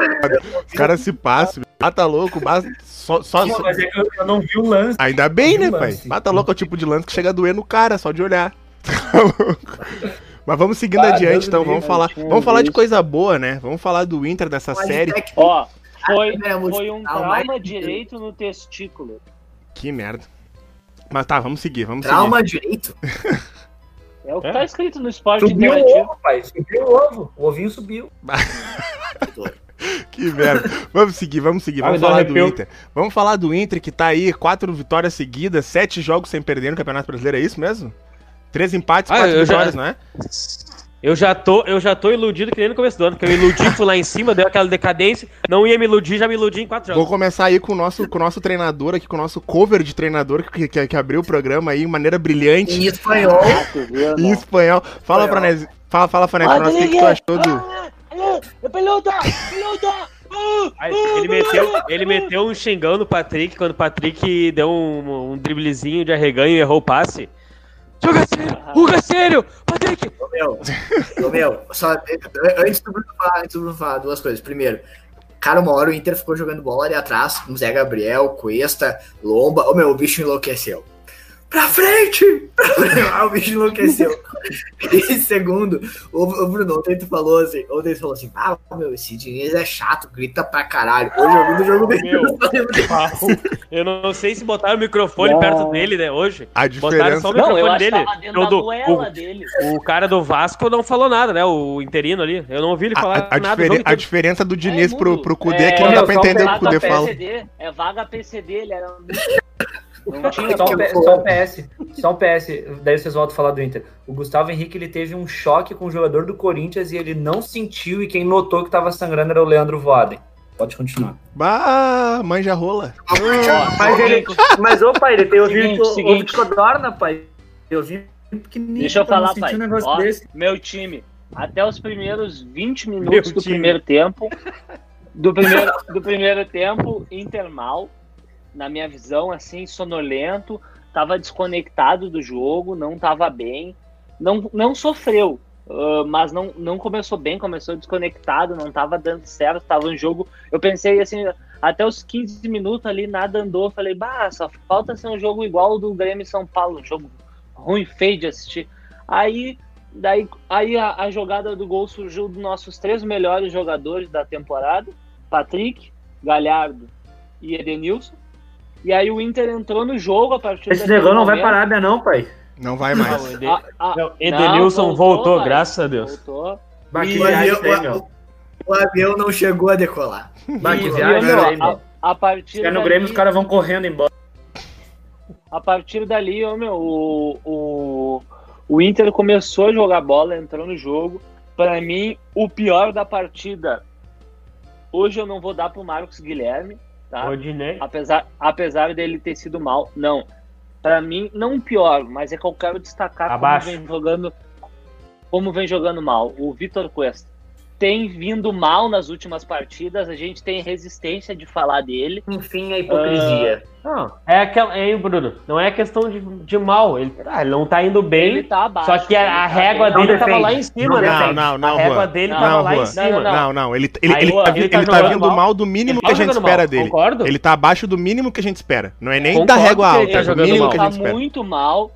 Os caras se passam. Ah, tá louco, basta. Só, só, Sim, mas é que eu, eu, não vi o lance. Ainda bem, né, pai? Mata louco é o tipo de lance que chega a doer no cara, só de olhar. <laughs> Tá louco. Mas vamos seguindo adiante, então. Vamos falar, vamos falar de coisa boa, né? Vamos falar do Inter dessa Mas série. É Ó, foi, foi um trauma direito no testículo. Que merda. Mas tá, vamos seguir, vamos trauma seguir. direito? É o que é? tá escrito no esporte subiu interativo. O ovo, pai. Subiu o ovo. O ovinho subiu. <laughs> que merda. Vamos seguir, vamos seguir. Vamos falar do Inter. Vamos falar do Inter que tá aí, quatro vitórias seguidas, sete jogos sem perder no Campeonato Brasileiro, é isso mesmo? Três empates, ah, quatro vitórias, já... não é? Eu já, tô, eu já tô iludido que nem no começo do ano, porque eu iludi, fui lá em cima, deu aquela decadência, não ia me iludir, já me iludi em quatro jogos. Vou começar aí com o nosso, com o nosso treinador aqui, com o nosso cover de treinador que, que, que abriu o programa aí de maneira brilhante. Em espanhol. em espanhol. Fala, espanhol. pra nós, fala, fala, Fanés, pra nós, o que, que tu achou do... Pelota! Pelota! Ele meteu, ele meteu um xingão no Patrick quando o Patrick deu um, um driblezinho de arreganho e errou o passe. Joga sério! Patrick! Ô meu, meu, só, antes do Bruno falar, antes do Bruno falar, duas coisas. Primeiro, cara, uma hora o Inter ficou jogando bola ali atrás, com Zé Gabriel, Cuesta, Lomba. Ô meu, o bicho enlouqueceu pra frente! ah, <laughs> o bicho enlouqueceu. e segundo, o, o Bruno ontem tu falou assim, ontem tu falou assim, ah, meu, esse Diniz é chato, grita pra caralho. Hoje eu vi no jogo dele. eu não sei se botaram o microfone não. perto dele, né, hoje. A diferença... Botaram só o microfone não, dele. O, o, dele. O cara do Vasco não falou nada, né, o interino ali. Eu não ouvi ele falar a, a nada. Diferen a diferença do Diniz é, pro, pro Kudê é, que não dá pra entender o que o Kudê fala. É vaga PCD, ele era muito não tinha só, um, só um PS, só um PS, daí vocês voltam a falar do Inter. O Gustavo Henrique ele teve um choque com o jogador do Corinthians e ele não sentiu, e quem notou que tava sangrando era o Leandro Voaden. Pode continuar. Bah, manja rola. mas, ele, mas, ô pai, ele tem ouvido, seguinte, codorna, pai. Eu vi pequenininho. Deixa eu falar, pai. Um Ó, meu time, até os primeiros 20 minutos meu do time. primeiro tempo, do primeiro, do primeiro tempo, Inter mal, na minha visão, assim, sonolento, estava desconectado do jogo, não estava bem, não, não sofreu, uh, mas não, não começou bem, começou desconectado, não estava dando certo, estava um jogo. Eu pensei assim, até os 15 minutos ali, nada andou, falei, bah, só falta ser um jogo igual do Grêmio São Paulo, um jogo ruim, feio de assistir. Aí, daí, aí a, a jogada do gol surgiu dos nossos três melhores jogadores da temporada: Patrick, Galhardo e Edenilson. E aí o Inter entrou no jogo a partir Esse negócio não vai parar, né, não, pai? Não vai mais. Não, a, a, não, Edenilson não, voltou, voltou graças a Deus. Voltou. E, o, o, avião não chegou a decolar. Bah, que viagem, a, a partir Se no Grêmio, os caras vão correndo embora. A partir dali, ó, meu, o, o, o Inter começou a jogar bola, entrou no jogo. Para mim, o pior da partida. Hoje eu não vou dar pro Marcos Guilherme, tá? Rodinei. Apesar, apesar dele ter sido mal. Não. Para mim, não o pior, mas é que eu quero destacar Abaixo. como vem jogando como vem jogando mal. O Vitor Cuesta tem vindo mal nas últimas partidas, a gente tem resistência de falar dele. Enfim, a hipocrisia. Uh, não, é aquela, é, Bruno, não é questão de, de mal, ele, ah, ele não tá indo bem, ele tá abaixo, só que a, a régua dele defende. tava lá em cima, né? Não, não, não, a régua dele não, tava não, lá em cima. Não, não, ele, ele, Aí, ele, tá, ele, tá, ele tá vindo mal, mal do mínimo que a gente espera mal, dele. Concordo? Ele tá abaixo do mínimo que a gente espera, não é nem concordo da régua alta, tá é do mínimo que a gente espera. Tá muito mal,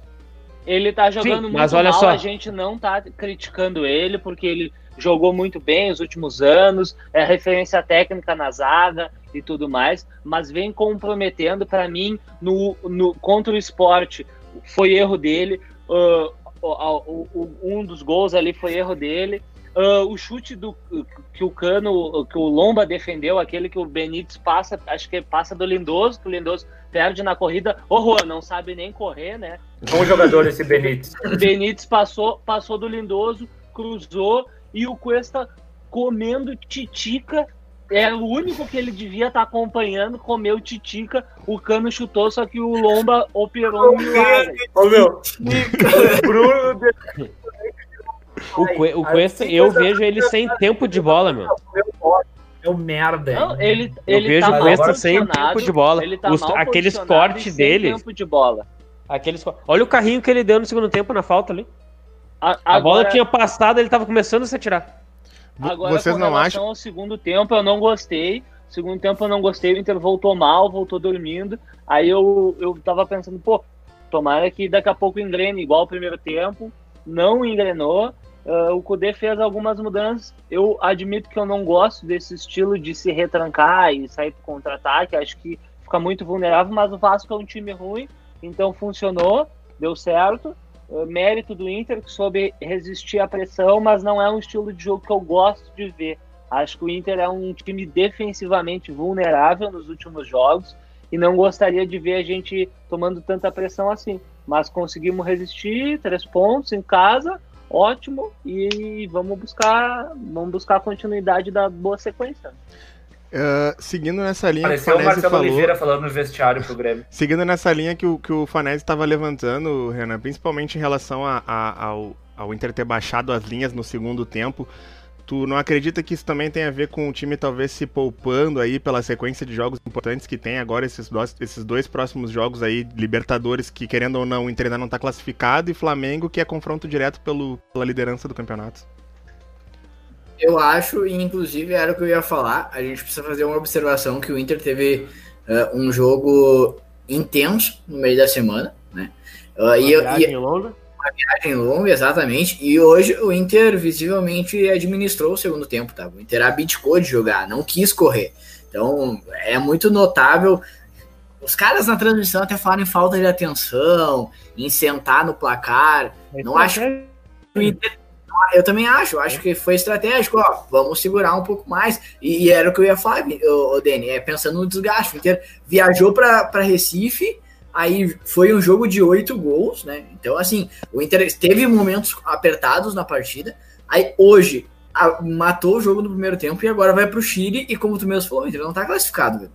ele tá jogando Sim, muito mal, só. a gente não tá criticando ele, porque ele jogou muito bem os últimos anos, é referência técnica na zaga e tudo mais, mas vem comprometendo para mim no, no, contra o esporte. Foi erro dele, uh, uh, uh, um dos gols ali foi erro dele. Uh, o chute do que o Cano, que o Lomba defendeu, aquele que o Benítez passa, acho que passa do Lindoso, que o Lindoso perde na corrida. Ô, Juan, não sabe nem correr, né? Bom jogador esse Benítez. Benítez passou, passou do Lindoso, cruzou e o Cuesta comendo titica. Era o único que ele devia estar tá acompanhando, comeu titica. O Cano chutou, só que o Lomba operou um milagre. Ô meu, Bruno. O, Cue, o Cuesta, eu vejo ele sem tempo de bola, meu. É o merda. Não, ele, ele eu vejo tá o Cuesta sem tempo de bola. Ele tá Os, aqueles cortes dele. Tempo de bola. Aqueles, olha o carrinho que ele deu no segundo tempo na falta ali. A, a bola tinha passado, ele tava começando a se atirar. Agora, Vocês não acham? ao segundo tempo, eu não gostei. Segundo tempo, eu não gostei. O Inter voltou mal, voltou dormindo. Aí eu, eu tava pensando, pô, tomara que daqui a pouco engrene igual o primeiro tempo. Não engrenou. Uh, o Kudê fez algumas mudanças. Eu admito que eu não gosto desse estilo de se retrancar e sair pro contra-ataque. Acho que fica muito vulnerável, mas o Vasco é um time ruim, então funcionou, deu certo. Eh, mérito do Inter, que soube resistir à pressão, mas não é um estilo de jogo que eu gosto de ver. Acho que o Inter é um time defensivamente vulnerável nos últimos jogos e não gostaria de ver a gente tomando tanta pressão assim. Mas conseguimos resistir, três pontos em casa, ótimo, e vamos buscar, vamos buscar a continuidade da boa sequência. Uh, seguindo nessa linha Pareceu que o Marcelo falou, Oliveira falando no vestiário pro Grêmio. <laughs> Seguindo nessa linha que o, que o Fanese estava levantando, Renan, principalmente em relação a, a, ao, ao Inter ter baixado as linhas no segundo tempo, tu não acredita que isso também tem a ver com o time talvez se poupando aí pela sequência de jogos importantes que tem agora, esses dois, esses dois próximos jogos aí, Libertadores, que querendo ou não, o Inter ainda não está classificado, e Flamengo, que é confronto direto pelo, pela liderança do campeonato? Eu acho, e inclusive era o que eu ia falar, a gente precisa fazer uma observação que o Inter teve uh, um jogo intenso no meio da semana, né? Uh, uma e, viagem e, longa? Uma viagem longa, exatamente. E hoje o Inter visivelmente administrou o segundo tempo, tá? O Inter abdicou de jogar, não quis correr. Então é muito notável. Os caras na transmissão até falam em falta de atenção, em sentar no placar. É não acho que o Inter eu também acho, acho que foi estratégico, ó, vamos segurar um pouco mais. E, e era o que eu ia falar, o, o Dani, é pensando no desgaste. O Inter viajou para Recife, aí foi um jogo de oito gols, né? Então, assim, o Inter teve momentos apertados na partida. Aí hoje a, matou o jogo no primeiro tempo e agora vai pro Chile. E como tu mesmo falou, o Inter não tá classificado, velho.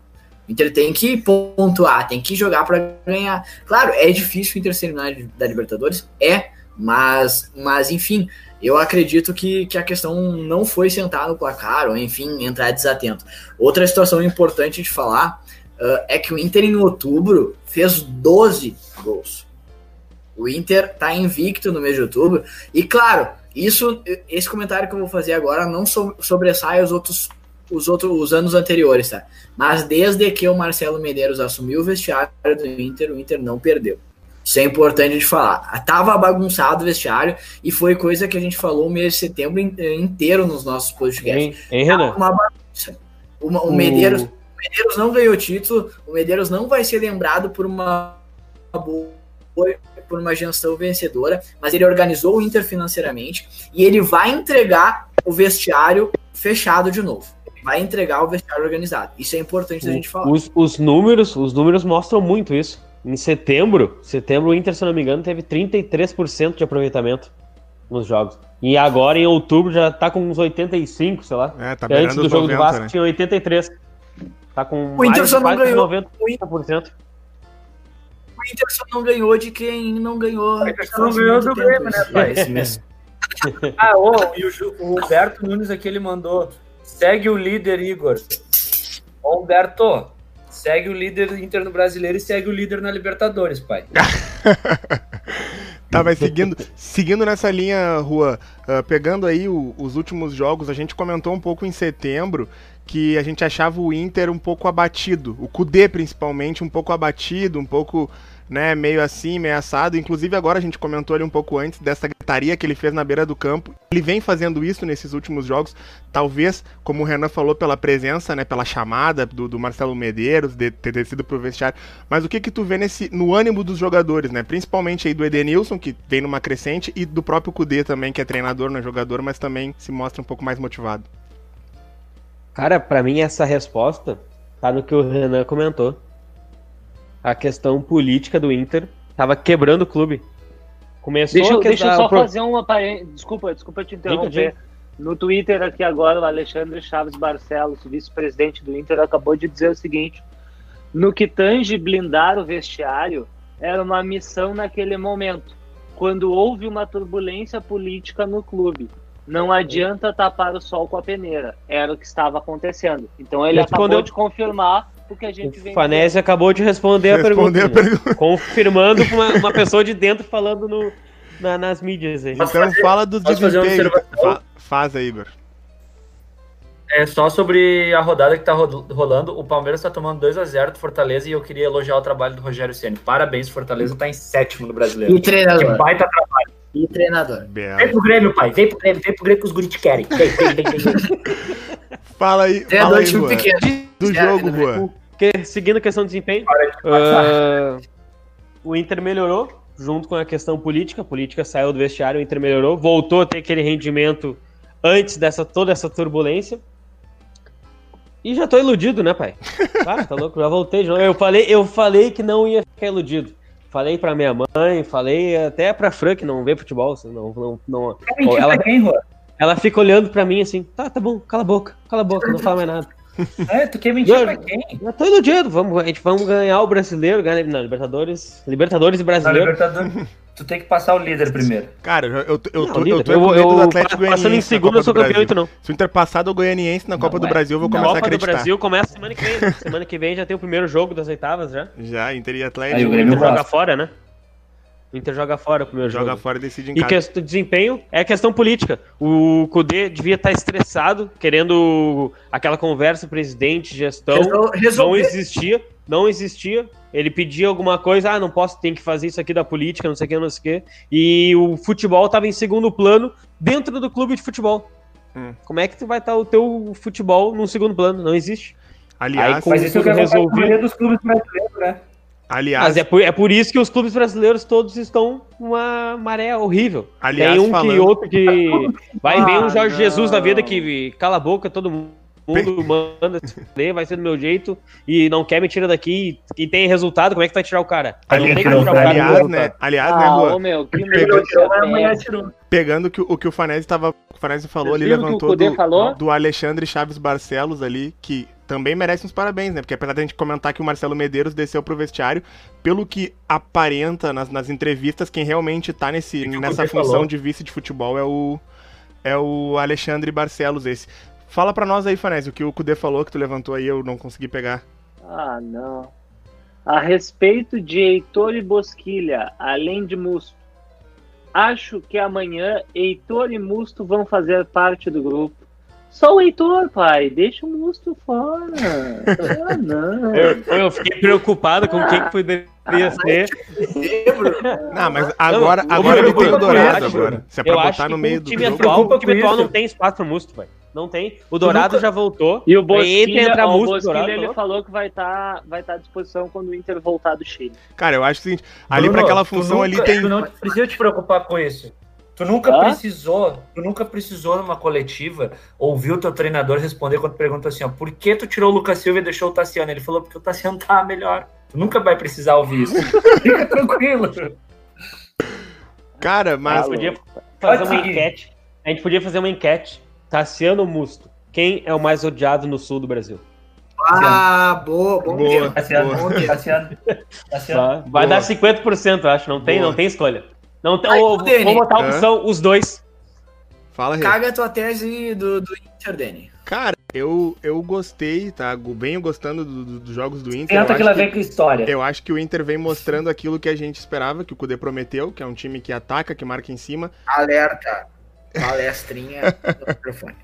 O Inter tem que pontuar, tem que jogar para ganhar. Claro, é difícil o Inter ser da Libertadores, é, mas, mas enfim, eu acredito que, que a questão não foi sentar no placar, ou enfim, entrar desatento. Outra situação importante de falar uh, é que o Inter em outubro fez 12 gols. O Inter tá invicto no mês de outubro. E claro, isso, esse comentário que eu vou fazer agora não so, sobressai os outros, os outros os anos anteriores, tá? Mas desde que o Marcelo Medeiros assumiu o vestiário do Inter, o Inter não perdeu. Isso é importante de falar. Tava bagunçado o vestiário e foi coisa que a gente falou o mês de setembro inteiro nos nossos podcasts. Hein, hein Renan? Uma bagunça. Uma, o, Medeiros, o Medeiros não ganhou título, o Medeiros não vai ser lembrado por uma boa por uma gestão vencedora, mas ele organizou o Inter financeiramente e ele vai entregar o vestiário fechado de novo. vai entregar o vestiário organizado. Isso é importante o, da gente falar. Os, os, números, os números mostram muito isso. Em setembro, setembro o Inter, se não me engano, teve 33% de aproveitamento nos jogos. E agora em outubro já tá com uns 85, sei lá. É, tá Antes do jogo 90, do Vasco né? tinha 83. Tá com o Inter só não ganhou 90%. O Inter só não ganhou de quem não ganhou. O Inter só não ganhou do Grêmio, né, pai? Esse mês. <laughs> ah, oh, e o, o Humberto Nunes aqui ele mandou. Segue o líder, Igor. Ô, Humberto, segue o líder Inter no brasileiro e segue o líder na Libertadores, pai. <laughs> tá, mas seguindo, seguindo nessa linha, Rua, uh, pegando aí o, os últimos jogos, a gente comentou um pouco em setembro que a gente achava o Inter um pouco abatido, o Cudê principalmente um pouco abatido, um pouco né, meio assim, meio assado. Inclusive agora a gente comentou ali um pouco antes dessa gritaria que ele fez na beira do campo. Ele vem fazendo isso nesses últimos jogos, talvez, como o Renan falou, pela presença, né, pela chamada do, do Marcelo Medeiros, de ter descido pro vestiário. Mas o que que tu vê nesse, no ânimo dos jogadores, né? Principalmente aí do Edenilson, que vem numa crescente, e do próprio Cudê também, que é treinador, não é jogador, mas também se mostra um pouco mais motivado. Cara, para mim essa resposta tá no que o Renan comentou a questão política do Inter estava quebrando o clube. Começou deixa, a deixa eu só pro... fazer uma desculpa, desculpa te interromper. No Twitter aqui agora, o Alexandre Chaves Barcelos, vice-presidente do Inter, acabou de dizer o seguinte: no que tange blindar o vestiário, era uma missão naquele momento, quando houve uma turbulência política no clube. Não adianta tapar o sol com a peneira. Era o que estava acontecendo. Então ele acabou de confirmar o que a gente vem. Fanese acabou de responder, a, pergunta, a pergunta. Confirmando uma, uma pessoa de dentro falando no, na, nas mídias. Aí. Então fazer, fala do desempenho. Fa faz aí, Igor. É só sobre a rodada que tá rolando. O Palmeiras tá tomando 2 a 0 do Fortaleza e eu queria elogiar o trabalho do Rogério Ceni. Parabéns, Fortaleza tá em sétimo no brasileiro. E treinador. Que baita trabalho. E treinador. Bela. Vem pro Grêmio, pai. Vem pro Grêmio, vem pro Grêmio que os guris te querem. <laughs> Vem, vem, vem, vem. Fala aí, fala aí, Juan. Do jogo, Juan. Que, seguindo a questão do desempenho, uh, o Inter melhorou junto com a questão política. A política saiu do vestiário, o Inter melhorou, voltou a ter aquele rendimento antes dessa toda essa turbulência. E já tô iludido, né, pai? <laughs> Ah, tá louco, já voltei. Eu falei, eu falei que não ia ficar iludido. Falei pra minha mãe, falei até pra Fran, que não vê futebol. Não, não, não, ela, quem, ela fica olhando pra mim assim, tá, tá bom, cala a boca, cala a boca, não fala mais nada. É, tu quer mentir eu, pra quem? Eu tô iludido, vamos, a gente vamos ganhar o brasileiro, ganhar, não, Libertadores, Libertadores e brasileiro. Não, Libertadores, tu tem que passar o líder primeiro. Cara, eu, eu, eu, não, tô, eu tô eu, eu, do Atlético Goianiense. Passando em segundo, eu sou campeão, então não. Se o Inter passar do Goianiense na Copa não, do Brasil, eu vou começar a acreditar. Copa do Brasil começa semana que vem. semana que vem já tem o primeiro jogo das oitavas, já. Já, Inter e Atlético. Aí o Grêmio joga fora, né? O Inter joga fora o primeiro joga jogo. fora e decide em e casa. E de desempenho é questão política. O Cudê devia estar estressado, querendo aquela conversa presidente, gestão. Não existia, não existia. Ele pedia alguma coisa, ah, não posso, tem que fazer isso aqui da política, não sei o que, não sei o que. E o futebol estava em segundo plano dentro do clube de futebol. Hum. Como é que tu vai estar o teu futebol num segundo plano? Não existe. Aliás, Aí, com mas isso é resolvido... dos clubes brasileiros, né? Aliás, Mas é por, é por isso que os clubes brasileiros todos estão uma maré horrível. Aliás, Tem um falando... que outro que. Vai ah, um Jorge não. Jesus da vida que cala a boca, todo mundo manda se vai ser do meu jeito e não quer me tirar daqui e tem resultado, como é que tu vai tirar o cara? Ali, não cara aliás, né? Aliás, né, ah, né, Ô, meu, que pegando, pegando que, o que o Fanese tava, o Fanese falou ali, levantou do, falou? do Alexandre Chaves Barcelos ali, que também merece uns parabéns, né? Porque apesar da gente comentar que o Marcelo Medeiros desceu pro vestiário, pelo que aparenta nas, nas entrevistas, quem realmente tá nesse, nessa função falou. de vice de futebol é o, é o Alexandre Barcelos, esse. Fala pra nós aí, Fanese, o que o Kudê falou que tu levantou aí, eu não consegui pegar. Ah, não. A respeito de Heitor e Bosquilha, além de Musto, acho que amanhã Heitor e Musto vão fazer parte do grupo Só o Heitor, pai. Deixa o Musto fora. Ah, não. Eu, eu, fiquei preocupado com quem que poderia ah, ser. Não, mas agora, agora ele tem o Dourado agora. Se é pra botar no meio do time atual, o time atual não tem espaço pro Musto, pai. Não tem. O Dourado já voltou. E o Bosquilha, entra o Bosquilha ele falou que vai estar tá, vai tá à disposição quando o Inter voltar do Chile. Cara, eu acho que ali para aquela função nunca, ali tem. Tu não precisa te preocupar com isso. Tu nunca ah? precisou, tu nunca precisou numa coletiva ouvir o teu treinador responder quando pergunta assim, ó, por que tu tirou o Lucas Silva e deixou o Tassiano? Ele falou porque o Tassiano tá melhor. Tu nunca vai precisar ouvir isso. <laughs> Fica tranquilo. Cara, mas a gente podia fazer uma enquete. A gente podia fazer uma enquete. Tassiano Musto, quem é o mais odiado no sul do Brasil? Ah, boa, bom boa, Tassiano, boa. Tassiano. <laughs> Tassiano. Vai boa. dar 50%, acho. Não tem, não tem escolha. Não vou botar a opção, os dois. Fala, Caga a tua tese do, do Inter, Dani. Cara, eu, eu gostei, tá? Venho gostando dos do, do jogos do Inter. Tenta que ela vem com história. Eu acho que o Inter vem mostrando aquilo que a gente esperava, que o Kudê prometeu, que é um time que ataca, que marca em cima. Alerta! Palestrinha no <laughs> microfone.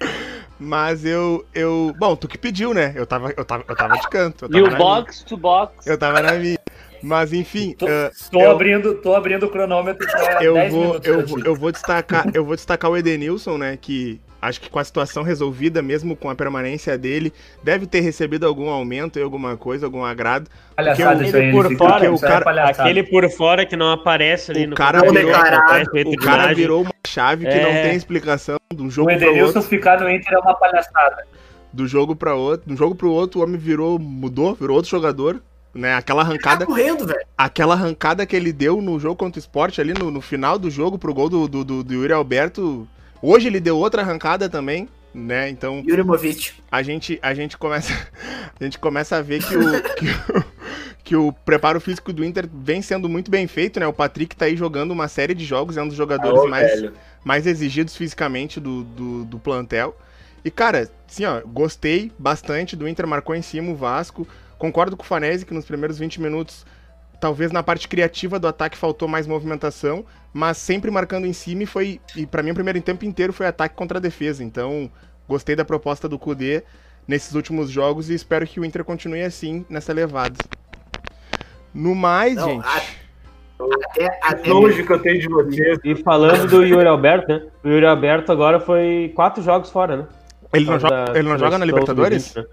Mas eu, eu. Bom, tu que pediu, né? Eu tava, eu tava, eu tava de canto. e o box minha. to box. Eu tava na minha. Mas enfim. Tô, uh, tô eu, abrindo, tô abrindo o cronômetro pra <laughs> eu vou, eu, vou, eu vou destacar, eu vou destacar o Edenilson, né? Que acho que com a situação resolvida, mesmo com a permanência dele, deve ter recebido algum aumento e alguma coisa, algum agrado. Palhaçada isso aí, por fora, o cara, é aquele por fora que não aparece ali o no cara virou, o cara virou uma chave que é... não tem explicação um jogo para outro. ficar no Inter é uma palhaçada. Do jogo para outro, um jogo para o outro, o homem virou, mudou, virou outro jogador né? Aquela arrancada. Tá correndo, velho. Aquela arrancada que ele deu no jogo contra o Sport ali no, no final do jogo pro gol do, do, do, do Yuri Alberto. Hoje ele deu outra arrancada também, né? Então. Yuri Movic. A gente, a gente começa. <laughs> A gente começa a ver que o, <laughs> que o, que o preparo físico do Inter vem sendo muito bem feito, né? O Patrick tá aí jogando uma série de jogos, é um dos jogadores mais, mais exigidos fisicamente do, do, do plantel. E, cara, assim, ó, gostei bastante do Inter, marcou em cima o Vasco. Concordo com o Fanese que nos primeiros 20 minutos, talvez na parte criativa do ataque faltou mais movimentação, mas sempre marcando em cima e foi. E para mim o primeiro tempo inteiro foi ataque contra a defesa. Então, gostei da proposta do Kudê nesses últimos jogos e espero que o Inter continue assim nessa levada. No mais, Não, gente. Até, até longe que eu tenho de você. E falando do Yuri Alberto, né? O Yuri Alberto agora foi quatro jogos fora, né? Ele não, joga, ele não joga na Libertadores? 20, né?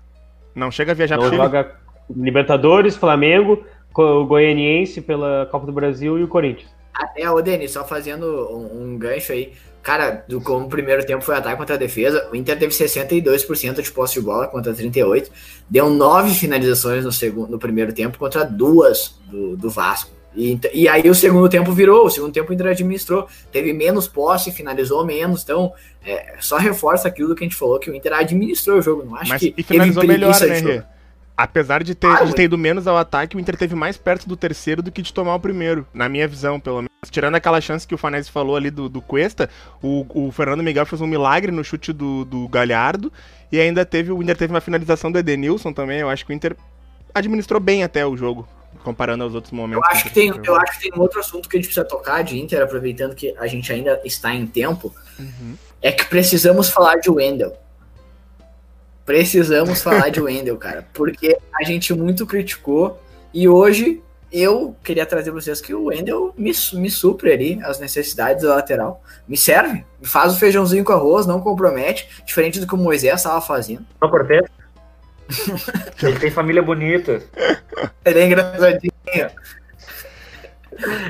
Não chega a viajar não joga Libertadores, Flamengo, o Goianiense pela Copa do Brasil e o Corinthians. Até, o Denis, só fazendo um, um, gancho aí. Cara, do, como o primeiro tempo foi ataque contra a defesa, o Inter teve 62% de posse de bola contra 38%. Deu nove finalizações no, segundo, no primeiro tempo contra duas do, do Vasco. E, e, aí o segundo tempo virou, o segundo tempo o Inter administrou, teve menos posse, finalizou menos, então é, só reforça aquilo que a gente falou, que o Inter administrou o jogo, não acho Mas, que e finalizou melhor, né, Apesar de ter, ah, de ter ido menos ao ataque, o Inter teve mais perto do terceiro do que de tomar o primeiro, na minha visão, pelo menos. Tirando aquela chance que o Fanese falou ali do, do Cuesta, o, o Fernando Miguel fez um milagre no chute do, do Galhardo, e ainda teve, o Inter teve uma finalização do Edenilson também, eu acho que o Inter administrou bem até o jogo, comparando aos outros momentos. Eu acho que, tem, eu acho que tem um outro assunto que a gente precisa tocar de Inter, aproveitando que a gente ainda está em tempo, uhum. é que precisamos falar de Wendel. Precisamos falar de Wendel, cara, porque a gente muito criticou e hoje eu queria trazer para vocês que o Wendel me, me supre ali as necessidades da lateral. Me serve, faz o feijãozinho com arroz, não compromete, diferente do que o Moisés estava fazendo. Não Cortez. <laughs> Ele tem família bonita. Ele é engraçadinho.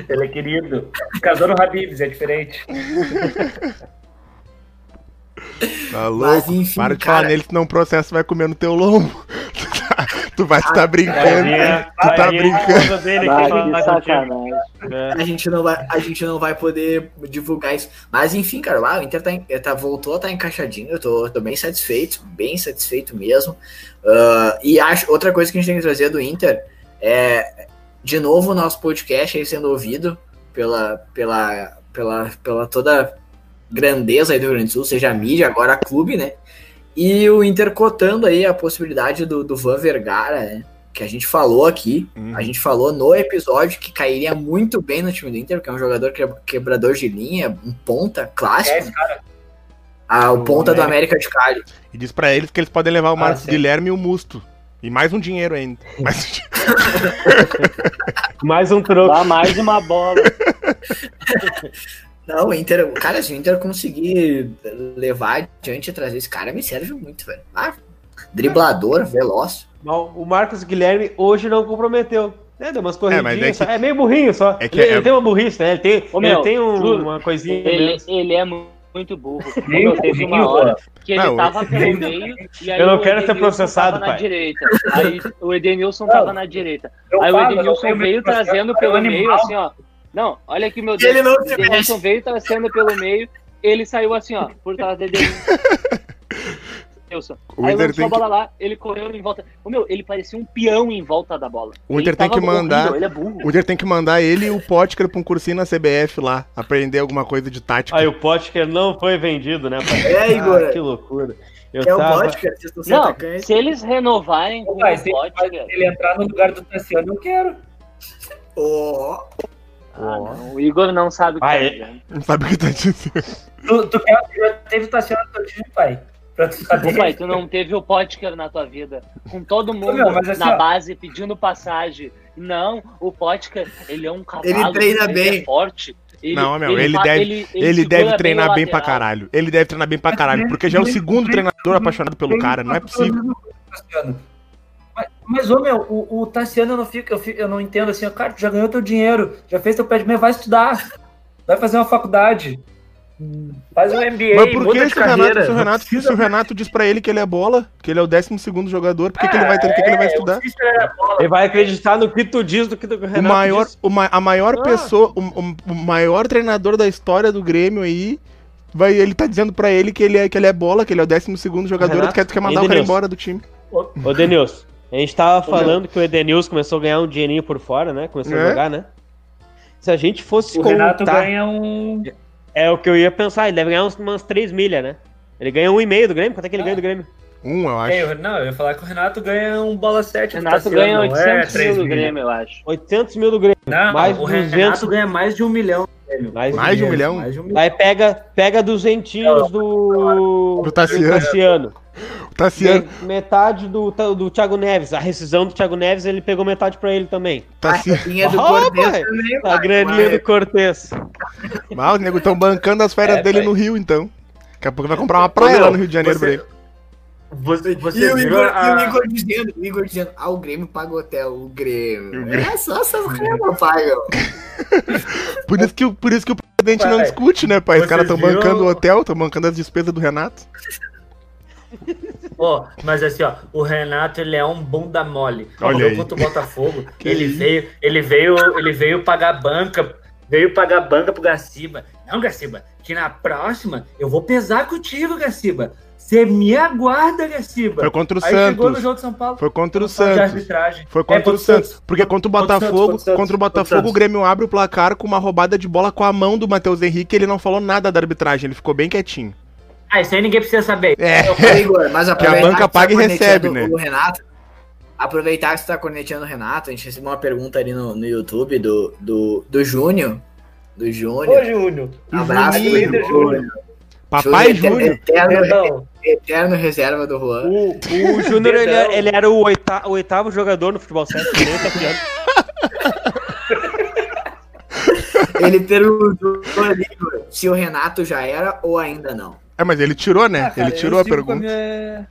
Ele é querido. Casou no Habibs, é diferente. <laughs> Tá louco? Mas, enfim, Para de cara... falar nele, senão o processo vai comer no teu lombo. <laughs> tu vai estar tá brincando. tu tá brincando. Dele é. a, gente não vai, a gente não vai poder divulgar isso. Mas enfim, cara, lá, o Inter tá, tá, voltou a estar tá encaixadinho. Eu tô, tô, bem satisfeito, bem satisfeito mesmo. Uh, e acho, outra coisa que a gente tem que trazer do Inter é, de novo, o nosso podcast aí sendo ouvido pela, pela, pela, pela toda grandeza aí do Rio Grande do Sul, seja a mídia, agora a clube, né? E o Inter cotando aí a possibilidade do, do Van Vergara, né? Que a gente falou aqui, uhum. a gente falou no episódio que cairia muito bem no time do Inter, que é um jogador quebrador de linha, um ponta clássico. É, cara. A, o ponta do América de Cali. E diz pra eles que eles podem levar o ah, Marcos ah, Guilherme e o Musto. E mais um dinheiro ainda. <laughs> Mais, mais um troco. Dá mais uma bola. <laughs> Não, o Inter, cara, se o Inter conseguir levar adiante e trazer esse cara, me serve muito, velho. Ah, driblador, veloz. O Marcos Guilherme hoje não comprometeu. É, deu umas corridinhas. É, é, que... é, meio burrinho só. É ele, é... ele, tem uma burrice, né? Ele tem, Ô, meu, ele tem um, uma coisinha. Ele, ele é muito burro. Meu, teve uma hora que ele não, tava pelo meio e aí Eu não quero ser processado, pai. na direita. Aí o Edenilson não, tava na direita. Aí o Edenilson veio trazendo pelo meio, assim, ó. Não, olha aqui, meu Deus. Ele não se Edenilson veio trazendo pelo meio, ele saiu assim, ó, por trás do Edenilson. Wilson. <laughs> O Aí tem a bola que... lá, ele correu em volta. O meu, ele parecia um peão em volta da bola. O Inter tem que mandar. ele é burro. O Inter tem que mandar ele e o Potker pra um cursinho na CBF lá, aprender alguma coisa de tática. Aí o Potker não foi vendido, né, pai? É, Igor. Ah, que loucura. Eu é tava... o Potker, Não, se eles renovarem com pai, o Potker... ele entrar no lugar do Tassiano, eu quero. Oh. Ah. O Igor não sabe o que ah, tá dizendo. Não sabe o que tá dizendo. Tu, tu quer, já teve o Tassiano time, pai? Pra tu saber. pai, tu não teve o Potker na tua vida. Com todo mundo Meu, assim, na ó, base pedindo passagem. Não, o Potker, ele é um cavalo. Ele treina ele é bem. É forte. Ele, não, meu, ele, ele deve, ele, ele, ele deve treinar bem, bem pra caralho. Ele deve treinar bem pra caralho, porque já é o segundo treinador apaixonado pelo cara, não é possível. Mas, ô meu, o, o Tassiano eu não fico, eu, fico, eu não entendo assim, cara, tu já ganhou teu dinheiro, já fez teu pé de meia, vai estudar, vai fazer uma faculdade. Faz um MBA, Mas por que se o, Renato, se, o Renato, se o Renato diz pra ele que ele é bola, que ele é o 12 jogador, por que, que ele vai ter, que, que ele vai é, estudar? Ele vai acreditar no que tu diz do que o Renato o maior, diz. O, a maior ah. pessoa, o, o, maior treinador da história do Grêmio aí, vai, ele tá dizendo pra ele que ele é, que ele é bola, que ele é o 12 jogador, Renato, tu quer, tu quer mandar o cara embora do time. Ô, Denilson, a gente tava falando que o Edenilson começou a ganhar um dinheirinho por fora, né? Começou é? a jogar, né? Se a gente fosse o contar... Renato ganha um é o que eu ia pensar, ele deve ganhar uns, umas 3 milhas, né? Ele ganha 1,5 do Grêmio? Quanto é que ele ah. ganha do Grêmio? Um, eu acho. É, não, eu ia falar que o Renato ganha um bola 7. O Renato ganha 800 é, mil do Grêmio, eu acho. 800 mil do Grêmio. Não, mais o 200... Renato ganha mais de um milhão. Mais, mais de um milhão? Mais de um milhão. Aí pega, pega duzentinhos do, do Tassiano. Do Tassiano. O Tassiano. Metade do, do Thiago Neves. A rescisão do Thiago Neves, ele pegou metade pra ele também. Tassiano. A do oh, Cortez também, A graninha do Cortez. Mas os nego estão bancando as férias é, dele pai. no Rio, então. Daqui a pouco vai comprar uma praia lá no Rio de Janeiro você... pra ele. Você, você e, o Igor, a... e o Igor dizendo, o Igor dizendo, ah, o Grêmio paga hotel, o Grêmio. O Grêmio. É só essas remas pagam. <laughs> por, isso que, por isso que o presidente pai, não discute, né, pai? Os caras estão bancando o hotel, estão bancando as despesas do Renato. <laughs> Ó, oh, mas assim, ó, o Renato ele é um bunda mole. Olha aí. contra o Botafogo, <laughs> ele veio, ele veio, ele veio pagar banca, veio pagar banca pro Gaciba. Não, Gaciba, que na próxima eu vou pesar contigo, Gaciba. Você me aguarda, Gaciba. Foi contra o Aí Santos. Chegou no jogo de São Paulo. Foi contra o Santos. Foi contra é, o Santos. Porque contra o Botafogo, contra, contra o Botafogo, o Grêmio abre o placar com uma roubada de bola com a mão do Matheus Henrique. Ele não falou nada da arbitragem, ele ficou bem quietinho. Ah, isso aí ninguém precisa saber. É, Igor, mas <laughs> que a banca paga e tá recebe, né? O Renato, aproveitar que você tá corneteando o Renato, a gente recebeu uma pergunta ali no, no YouTube do, do, do Júnior. Do Júnior. Ô, Júnior. abraço, Júnior. Júnior. Papai Júnior. Eterno, eterno, reserva do Juan. O, o <laughs> Júnior, ele, ele, era o, oita, o oitavo jogador no futebol 7, nem tá Ele perguntou ali se o Renato já era ou ainda não. É, mas ele tirou, né? Ah, cara, ele tirou a pergunta. Minha...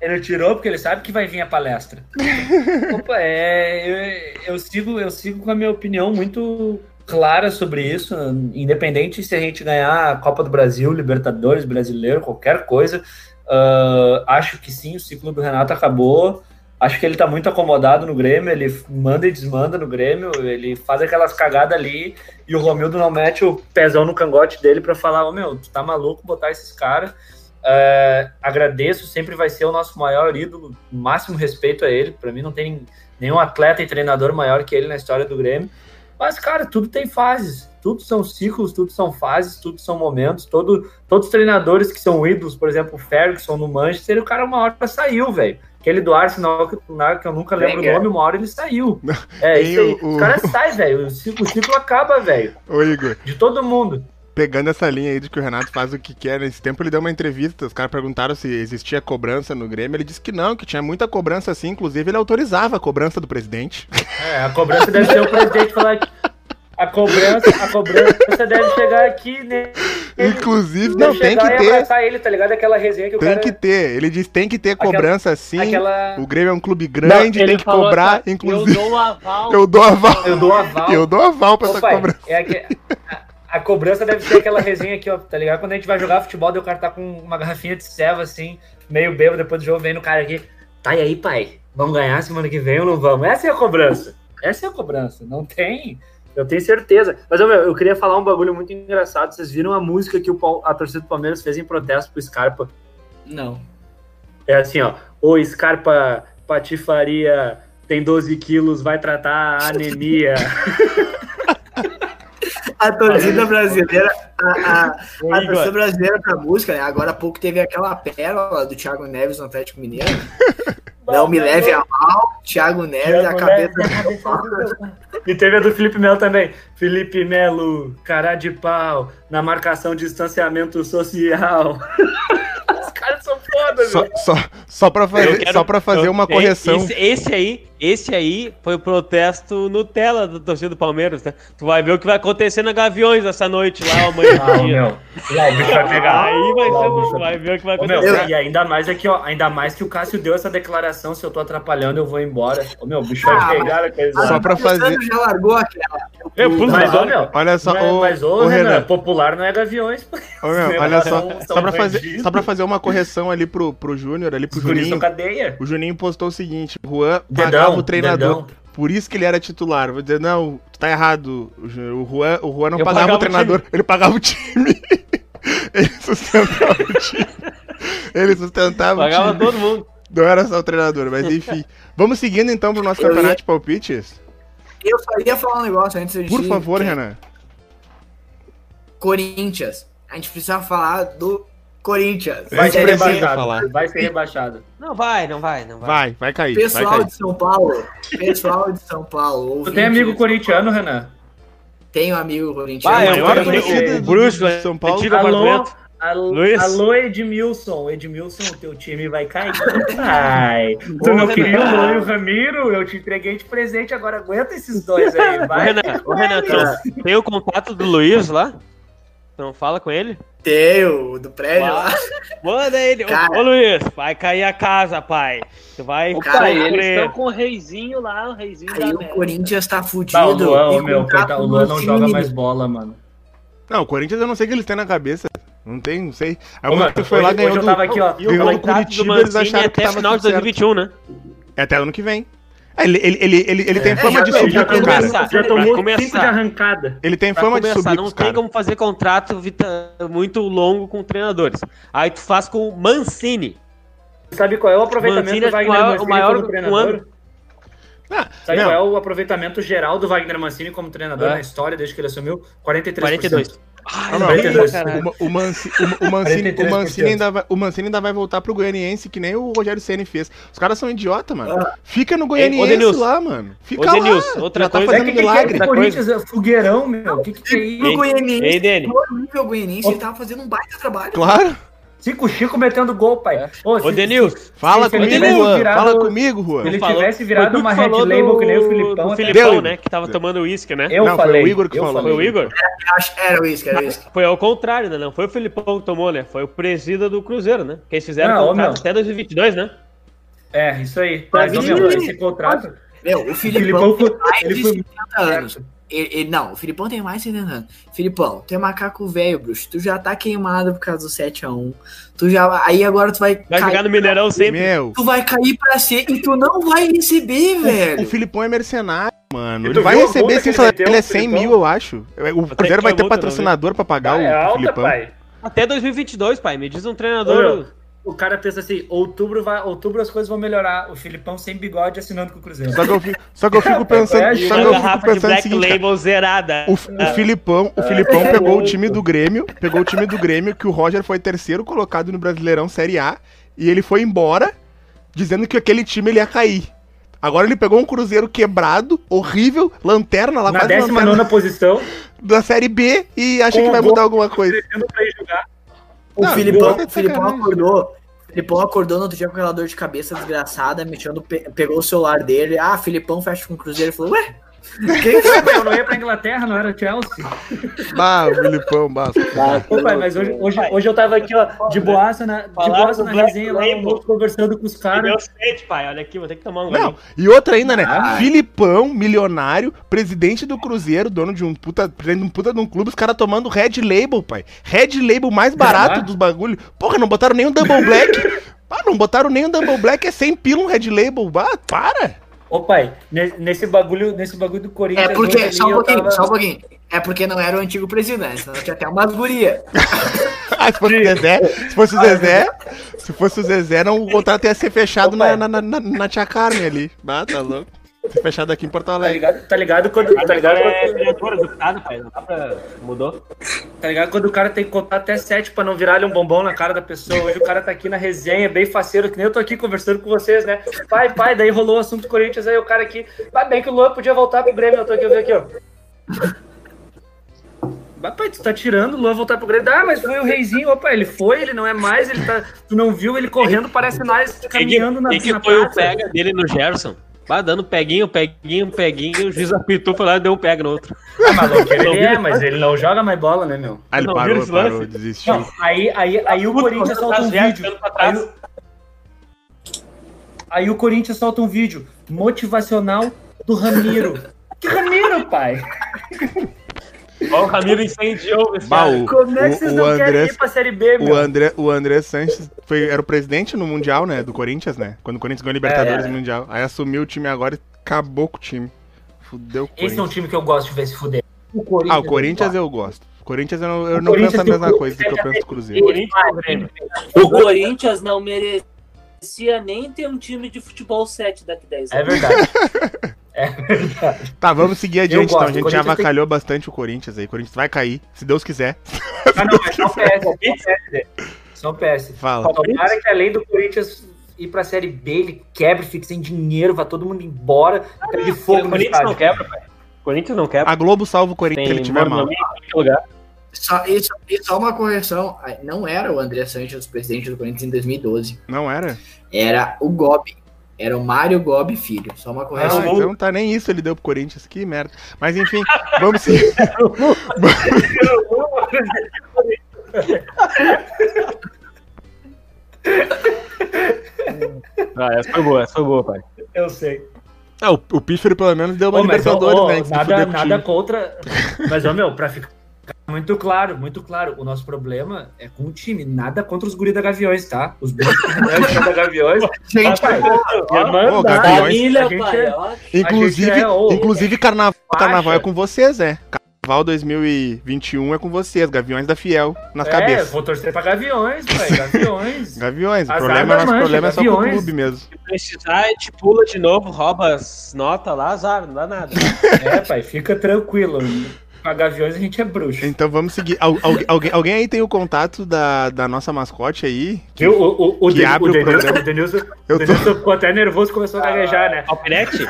Ele tirou porque ele sabe que vai vir a palestra. <laughs> Opa, é, eu, eu, sigo, eu sigo com a minha opinião muito clara sobre isso, independente se a gente ganhar a Copa do Brasil, Libertadores, Brasileiro, qualquer coisa. Uh, acho que sim, o ciclo do Renato acabou. Acho que ele tá muito acomodado no Grêmio, ele manda e desmanda no Grêmio, ele faz aquelas cagadas ali e o Romildo não mete o pezão no cangote dele para falar: Ô oh, meu, tu tá maluco botar esses caras. Uh, agradeço, sempre vai ser o nosso maior ídolo, máximo respeito a ele. Para mim, não tem nenhum atleta e treinador maior que ele na história do Grêmio. Mas, cara, tudo tem fases, tudo são ciclos, tudo são fases, tudo são momentos. Todo, todos os treinadores que são ídolos, por exemplo, o Ferguson no Manchester, o cara uma hora saiu, velho. Aquele do Arsenal, que, eu nunca lembro o nome, uma hora ele saiu. <laughs> É, isso aí. O, o... cara sai, velho. O ciclo, o ciclo acaba, velho. <laughs> Ô, Igor. De todo mundo. Pegando essa linha aí de que o Renato faz o que quer, nesse tempo ele deu uma entrevista, os caras perguntaram se existia cobrança no Grêmio, ele disse que não, que tinha muita cobrança assim, inclusive ele autorizava a cobrança do presidente. É, a cobrança deve ser o presidente falar que a cobrança, a cobrança deve chegar aqui, né? Inclusive, não, tem que ter. ele, tá ligado? Aquela resenha que o tem cara... que ter. Ele diz tem que ter cobrança aquela, sim. Aquela... O Grêmio é um clube grande, não, tem que cobrar, assim, inclusive. Eu dou aval. <laughs> Eu dou aval. Eu dou aval. Eu dou aval pra Ô, essa pai, cobrança. É que, a, cobrança deve ser aquela resenha aqui, ó, tá ligado? Quando a gente vai jogar futebol, o cara tá com uma garrafinha de ceva, assim, meio bêbado, depois do jogo, vem no cara aqui. Tá, e aí, pai? Vamos ganhar semana que vem ou não vamos? Essa é a cobrança. Essa é a cobrança. Não tem. Eu tenho certeza. Mas eu, eu queria falar um bagulho muito engraçado. Vocês viram a música que o, a torcida do Palmeiras fez em protesto pro Scarpa? Não. É assim, ó. O Scarpa Patifaria tem 12 quilos, vai tratar a anemia. <laughs> a torcida brasileira, a, a, a torcida brasileira pra música, né? Agora há pouco teve aquela pérola do Thiago Neves no Atlético Mineiro. <laughs> Não me leve a mal, Thiago Neves, Thiago a cabeça. Neves, e teve a do Felipe Melo também. Felipe Melo, cara de pau, na marcação de distanciamento social. Os caras são foda, só, só, só pra fazer, quero, só pra fazer eu, uma correção. Esse, esse aí esse aí foi o protesto Nutella da torcida do Palmeiras, né? Tu vai ver o que vai acontecer na Gaviões essa noite lá amanhã. <laughs> Ah, meu. Lá, o bicho vai pegar. Aí vai, ser, vai ver o que vai acontecer. Ô, meu, e ainda mais aqui, ó, ainda mais que o Cássio deu essa declaração, se eu tô atrapalhando, eu vou embora. Ô, meu, o bicho ah, vai pegar a coisa. Só pra fazer. já largou aquela. Eu, mas, ô, meu, olha só, é, mas, ô, Renan, Renan, popular não é Gaviões. Ô, meu, olha só, são, só, pra fazer, só pra fazer uma correção ali pro, pro Júnior, ali pro Os Juninho. Cadeia. O Juninho postou o seguinte: Juan o treinador. Dedão. Por isso que ele era titular. Vou dizer, não, tu tá errado. O Juan, o Juan não pagava, pagava, o treinador, o ele pagava o time. <laughs> ele sustentava o time. Ele sustentava pagava o time. Pagava todo mundo. Não era só o treinador, mas enfim. <laughs> Vamos seguindo então pro nosso eu campeonato ia... de palpites? Eu só ia falar um negócio antes de. Por favor, que... Renan. Corinthians. A gente precisa falar do Corinthians. Vai ser rebaixado. Vai ser rebaixado. Não vai, não vai, não vai. Vai, vai cair. Pessoal vai cair. de São Paulo. Pessoal de São Paulo. Tu tem amigo corintiano, Renan? Tenho amigo corintiano. Ah, é o maior conhecido do Bruxo, São Paulo. Alô, alô, alô, Edmilson. Edmilson, teu time vai cair. Ai, tu não queria o Lô e o Ramiro? Eu te entreguei de presente, agora aguenta esses dois aí. Vai. Ô, Renan, ô, Renan tem o contato do Luiz lá? Não fala com ele? Tenho, do prédio lá. Manda ele. Cara, ô, Luiz, vai cair a casa, pai. Tu vai Cara, eles estão com o reizinho lá, o reizinho Aí o Corinthians tá fudido. Não, o Luan, meu, o Luan não joga mais bola, mano. Não, o Corinthians eu não sei o que eles têm na cabeça. Não tem, não sei. Aí o que foi lá ganhou do, aqui, ó, ganhou do Curitiba, eles acharam que tava final de 2021, né? É até ano que vem. É, ele, ele, ele, ele, ele tem é, fama de subir com o cara. Já tomou cinco de arrancada. Ele tem fama começar, de subir Não tem como fazer contrato muito longo com treinadores. Aí tu faz com o Mancini. Sabe qual é o aproveitamento Mancini, do Wagner Mancini o maior, como treinador? Ah, Sabe não. qual é o aproveitamento geral do Wagner Mancini como treinador é. na história desde que ele assumiu? 43%. 42. Ai, não, não, o, o, Mancini, o, o, Mancini, o, Mancini ainda vai, o Mancini ainda vai voltar pro Goianiense, que nem o Rogério Ceni fez. Os caras são idiota, mano. Ah. Fica no Goianiense Ei, lá, mano. Fica lá. Denilson, outra tá coisa, tá fazendo é que milagre. Que é Corinthians é fogueirão, meu. O que que é isso? O Goianiense, Ei, Goianiense, ele tava fazendo um baita trabalho. Claro. Cinco Chico metendo gol, pai. É. Ô, Ô Denilson, fala se comigo, Juan. Virado, fala comigo, Juan. Se ele falou, tivesse virado uma red label que nem o Filipão. O Filipão, né? Que tava tomando uísque, né? Eu não, falei. Foi o Igor que falou. Foi o Igor? Era o uísque, era o uísque. Foi ao contrário, né? Não foi o Filipão que tomou, né? Foi o presida do Cruzeiro, né? Que eles fizeram não, contrato até 2022, né? É, isso aí. Mas, meu, esse contrato... Meu, o Filipão, Filipão foi, ele foi 70 anos. Ele, ele, não, o Filipão tem mais de 70 anos. Filipão, tem macaco velho, bruxo. Tu já tá queimado por causa do 7x1. Tu já. Aí agora tu vai. Vai jogar no Mineirão sempre. Meu. Tu vai cair pra ser e tu não vai receber, velho. O Filipão é mercenário, mano. Ele vai receber sem salário. Ele é 100 mil, eu acho. O Cruzeiro vai ter patrocinador pra pagar ah, o, é alta, Filipão. Pai. Até 2022, pai. Me diz um treinador o cara pensa assim, outubro vai, outubro as coisas vão melhorar. O Filipão sem bigode assinando com o Cruzeiro. Só que eu fico, só que eu fico <laughs> pensando, é, só que eu fico pensando assim, Label zerada. O, o Filipão, o Filipão é, pegou o time do Grêmio, pegou o time do Grêmio que o Roger foi terceiro colocado no Brasileirão Série A e ele foi embora dizendo que aquele time ele ia cair. Agora ele pegou um Cruzeiro quebrado, horrível, lanterna lá Na 19 posição. <laughs> da Série B e acha Com que vai mudar alguma coisa. O não, Filipão, o Filipão acordou. Filipão acordou no outro dia com aquela dor de cabeça desgraçada, mexendo, pegou o celular dele. Ah, Filipão fecha com o Cruzeiro e falou: Ué, quem foi? Eu não ia pra Inglaterra, não era Chelsea. Bah, o Filipão, bah. Pô, pai, mas hoje, hoje, hoje eu tava aqui, ó, de boaça na, de boaça na resenha lá, conversando com os caras. Meu sete, pai, olha aqui, vou ter que tomar um Não, e outra ainda, né? Ah. Filipão, milionário, presidente do Cruzeiro, dono de um puta, presidente de um puta de um clube, os caras tomando Red Label, pai. Red Label mais barato dos bagulhos. Porra, não botaram nem um Double Black. <laughs> Ah, não botaram nem um Double Black, é 100 pila um Red Label. Ah, para! Ô pai, nesse bagulho, nesse bagulho do Corinthians. É porque, só um pouquinho, tava... só um pouquinho. É porque não era o antigo presidente, senão tinha até umas guria. <laughs> ah, se fosse o Zezé, se fosse o Zezé, se fosse o Zezé, não, o contrato ia ser fechado Ô, na, na, na, na, tia Carmen ali. Ah, tá louco. Fechado aqui em Porto tá Alegre. Tá ligado, tá ligado quando. Tá ligado é diretora do estado, pai. Não dá pra. Mudou. Tá ligado quando o cara tem que contar até sete pra não virar um bombom na cara da pessoa. Hoje o cara tá aqui na resenha, bem faceiro, que nem eu tô aqui conversando com vocês, né? Pai, pai, daí rolou o assunto do Corinthians, aí o cara aqui. Vai bem que o Luan podia voltar pro Grêmio, eu tô aqui, eu vi aqui, ó. Pai, tu tá tirando o Luan voltar pro Grêmio. Ah, mas foi o reizinho. Opa, ele foi, ele não é mais, ele tá. Tu não viu ele correndo, parece mais caminhando na, na que foi o pega dele no Gerson? Vai dando peguinho, peguinho, peguinho, o juiz apitou, foi lá e deu um pega no outro. Ah, maluco, ele é, mas ele não joga mais bola, né, meu? Ah, ele não, parou, parou, desistiu. Não, aí, aí, aí o Corinthians solta um vídeo. Aí, aí o Corinthians solta um vídeo motivacional do Ramiro. Que Ramiro, pai? Ó, o Ramiro incendiou esse bah, o, Como é que vocês o, não André, querem ir pra Série B, meu? O André, o André Sanches foi, era o presidente no Mundial, né? Do Corinthians, né? Quando o Corinthians ganhou a Libertadores é, é. Mundial. Aí assumiu o time agora e acabou com o time. Fudeu com Esse é um time que eu gosto de ver se fuder. O ah, o Corinthians eu gosto. O Corinthians eu não, eu não penso a mesma coisa do que eu penso do Cruzeiro. O Corinthians não merecia nem ter um time de futebol 7 daqui 10 anos. É verdade. <laughs> É verdade. Tá, vamos seguir adiante então. A gente já avacalhou tem... bastante o Corinthians aí. O Corinthians vai cair, se Deus quiser. Ah, não, é só o PS. É só o PS. Fala. Tomara que além do Corinthians ir pra Série B, ele quebre, fique sem dinheiro, vá todo mundo embora. Ah, de fogo o Corinthians não quebra, pai. Corinthians não quebra. A Globo salva o Corinthians se ele tiver mal. Lugar. Só, e, só, e só uma correção, não era o André Sanches presidente do Corinthians em 2012. Não era? Era o Gobi. Era o Mário Gobi Filho. Só uma correção. Ah, então tá nem isso ele deu pro Corinthians. Que merda. Mas enfim, vamos seguir. ah, essa foi boa, essa foi boa, pai. Eu sei. É, o, o Pífero pelo menos deu uma oh, Libertadores, oh, né? Nada, nada contra. Mas, ô, meu, pra ficar muito claro, muito claro. O nosso problema é com o time, nada contra os guri da Gaviões, tá? Os guri da Gaviões. gente, pai, Família, pai. Inclusive, é, inclusive carnaval, carnaval é com vocês, é. Carnaval 2021 é com vocês, Gaviões da Fiel nas é, cabeças. vou torcer pra Gaviões, pai. Gaviões. <laughs> Gaviões. O problema, nosso problema é só com o clube mesmo. Se precisar, a gente pula de novo, rouba as notas lá, azar, não dá nada. <laughs> é, pai, fica tranquilo. Com Gaviões a gente é bruxo. Então vamos seguir. Al, alguém, alguém aí tem o contato da, da nossa mascote aí? Que, o, o, o, que abre o, o programa? O Denilson, <laughs> eu tô... Denilson ficou até nervoso começou a gaguejar, né? Palpirete?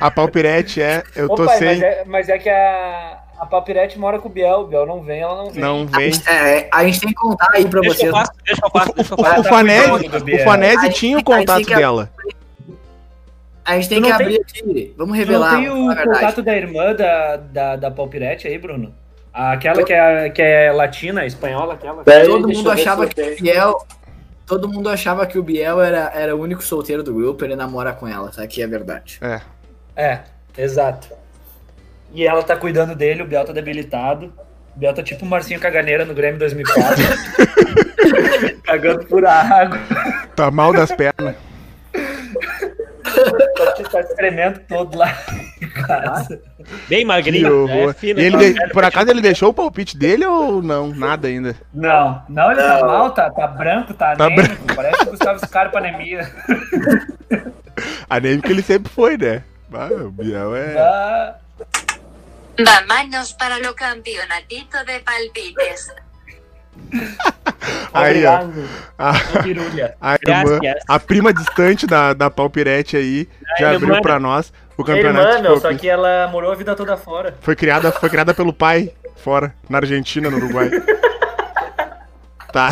A Palpirete, é. Eu tô sem. Mas é, mas é que a. A Palpirete mora com o Biel, o Biel não vem, ela não vem. Não vem. A, é, a gente tem que contar aí pra deixa vocês. Eu passo, deixa eu passo, deixa eu passo. O, o, o Fanese, o Fanese tinha o contato dela. A gente tem que abrir tem, aqui. Vamos revelar. Tu não tem o contato da irmã da, da, da Palpirete aí, Bruno? Aquela que é, que é latina, espanhola, aquela. todo mundo achava que o Biel. Todo mundo achava que o Biel era, era o único solteiro do grupo, ele namora com ela, tá? Que é verdade. É. É, exato. E ela tá cuidando dele, o Biel tá debilitado. O Biel tá tipo o Marcinho Caganeira no Grêmio 2004. <laughs> Cagando por água. Tá mal das pernas. Tá tremendo todo lá Bem magrinho. É fino, ele de... Por acaso ele deixou o palpite dele ou não? Nada ainda. Não, não, ele tá mal, tá, tá branco, tá, tá anêmico. Branco. Parece o Gustavo Scarpa anemia. <laughs> anêmico ele sempre foi, né? Ah, o Biel é. Ah. Vámonos para o campeonatito de palpites. <laughs> aí, ó. A, <laughs> a, irmã, a prima distante da, da Palpirete aí já abriu pra nós o campeonato. Irmã, meu, só que ela morou a vida toda fora. Foi criada, foi criada pelo pai. Fora, na Argentina, no Uruguai. <laughs> tá.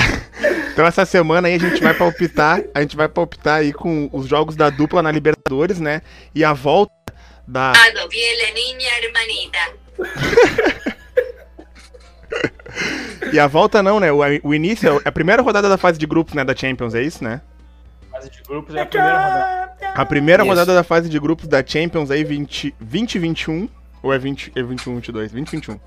Então essa semana aí a gente vai palpitar, a gente vai palpitar aí com os jogos da dupla na Libertadores, né? E a volta da E a volta não, né? O, o início é a primeira rodada da fase de grupos, né, da Champions, é isso, né? Fase de grupos é a primeira rodada. A primeira isso. rodada da fase de grupos da Champions aí 20 20 21 ou é 20 é 21 22, 20 21.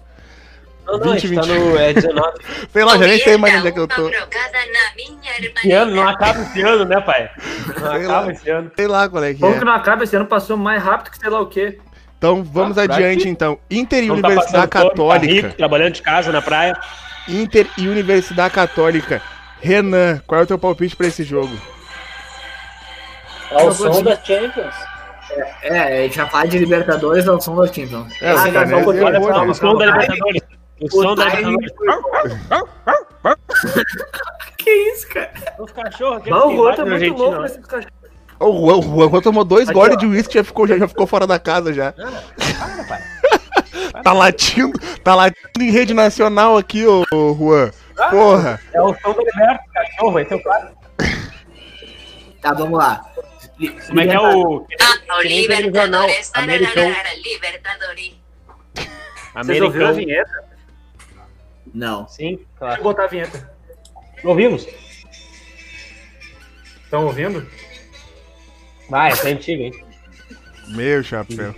Não, não, 20, 20. Tá no, é 19. <laughs> sei lá, já nem sei mais onde é que eu tô. Esse ano não acaba esse ano, né, pai? Não sei acaba lá, esse ano. Sei lá qual é que Como é. que não acaba esse ano? Passou mais rápido que sei lá o quê. Então vamos ah, adiante, então. Inter e não tá Universidade tá Católica. Tá rico, trabalhando de casa na praia. Inter e Universidade Católica. Renan, qual é o teu palpite para esse jogo? Ao som da Champions. É, é, já fala de Libertadores ao som da Champions. É, ah, tá, o som da Libertadores. O som da Libertadores. <laughs> que isso, cara? Os cachorros. Não, o outro é muito louco esses cachorros. O Juan, tomou dois goles de uísque e já ficou, já, já ficou fora da casa já. Para, pai. <laughs> tá latindo, tá latindo em rede nacional aqui, ô, ô Juan. Porra. É o som do Liberto, cachorro, esse é o cara. Tá, vamos lá. Como é que é o. Ah, Libertadores. Americão. Vocês ouviram a vinheta? Não. Sim, claro. Deixa eu botar a vinheta. Ouvimos? Estão ouvindo? Vai, essa é antiga, hein? Meu chapéu.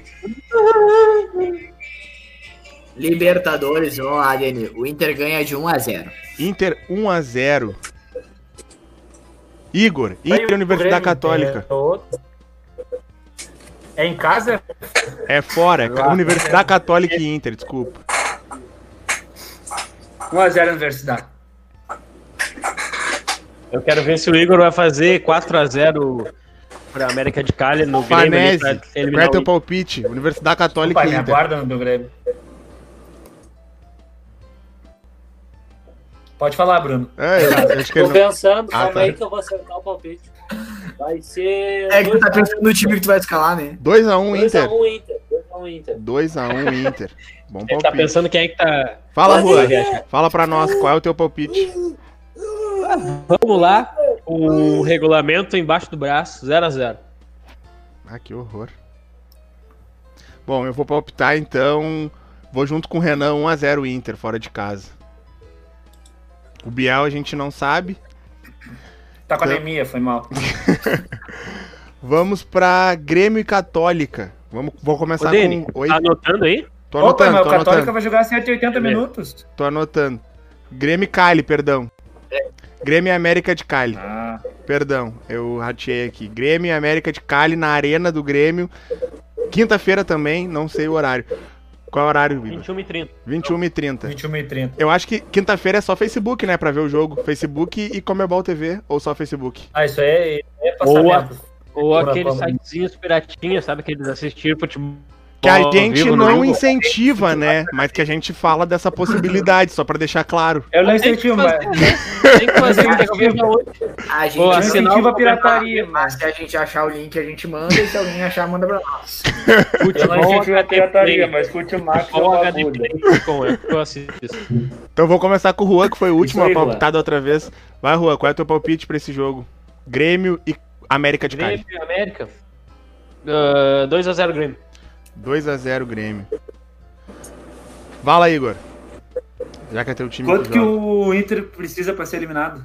Libertadores, vamos lá, Dani. O Inter ganha de 1 a 0 Inter 1 a 0 Igor, Inter Universidade Católica. É em casa? É fora, Lá, Universidade Católica e Inter, desculpa. 1x0 Universidade. Eu quero ver se o Igor vai fazer 4x0 pra América de Cali no Fanese, Grêmio. Qual é teu palpite? Universidade Católica Opa, Inter. me aguarda no Grêmio. Pode falar, Bruno. É, eu acho que Tô não... pensando, ah, calma tá. aí que eu vou acertar o palpite. Vai ser. É que tu tá pensando no time que tu vai escalar, né? 2x1 um, Inter. 2x1 Inter. 2x1 Inter. 2x1 Inter. Bom palpite. Ele tá pensando quem é que tá. Fala, Rua. Fala pra nós, qual é o teu palpite? Vamos lá. O regulamento embaixo do braço, 0x0. Ah, que horror. Bom, eu vou palpitar então. Vou junto com o Renan 1x0 Inter, fora de casa. O Biel a gente não sabe. Tá com então... anemia, foi mal. <laughs> Vamos pra Grêmio e Católica. Vamos, vou começar Ô, Dene, com. Oi? Tá anotando aí? Tô anotando. Opa, mas tô o Católica anotando. vai jogar 180 minutos. Tô anotando. Grêmio e Cali, perdão. Grêmio e América de Cali. Ah. Perdão, eu ratei aqui. Grêmio e América de Cali na Arena do Grêmio. Quinta-feira também, não sei o horário. Qual é o horário, Vitor? 21 e 30. 21 e 30. 21 e 30. Eu acho que quinta-feira é só Facebook, né, pra ver o jogo. Facebook e Comebol TV, ou só Facebook? Ah, isso é, é passamento. Ou, ou aqueles sitezinhos piratinhos, sabe, que eles assistiram futebol que a gente não incentiva, né? Mas que a gente fala dessa possibilidade, só pra deixar claro. Eu não incentivo, mas. Tem que fazer, A gente não incentiva a pirataria, mas se a gente achar o link, a gente manda, e se alguém achar, manda pra nós. Futebol, <laughs> eu não incentivo a pirataria, mas curte o Max. Então vou começar com o Juan, que foi o último palpitado outra vez. Vai, Juan, qual é o teu palpite pra esse jogo? Grêmio e América de Cali. Grêmio e América. Uh, 2x0 Grêmio. 2x0 Grêmio. Fala, Igor. Já que é teu time. Quanto que, o Inter precisa pra ser eliminado?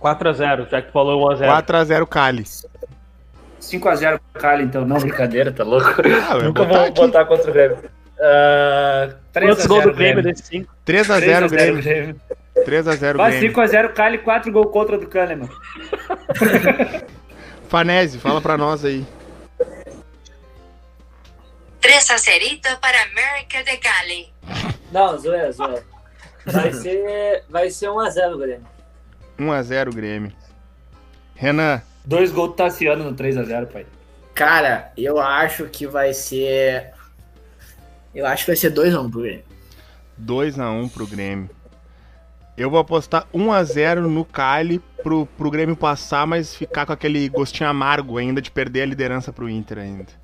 4x0, já que falou 1x0. 4x0 Cali. 5x0 Cali, então. Não, brincadeira, tá louco? Ah, Nunca vou aqui. botar contra o Grêmio. Uh, 3 Quantos gols do Grêmio desse 5? 3x0 Grêmio. Grêmio. 3x0 Grêmio. 5x0 Cali, 4 gols contra do Kahneman. <laughs> Fanese, fala pra nós aí. 3 a 0 para América de Cali. Não, zoeira, zoeira. Vai <laughs> ser, vai ser 1x0 Grêmio. 1x0 Grêmio. Renan. Dois gols do Tassiano no 3x0, pai. Cara, eu acho que vai ser. Eu acho que vai ser 2x1 pro Grêmio. 2x1 pro Grêmio. Eu vou apostar 1x0 no Cali pro, pro Grêmio passar, mas ficar com aquele gostinho amargo ainda de perder a liderança pro Inter ainda.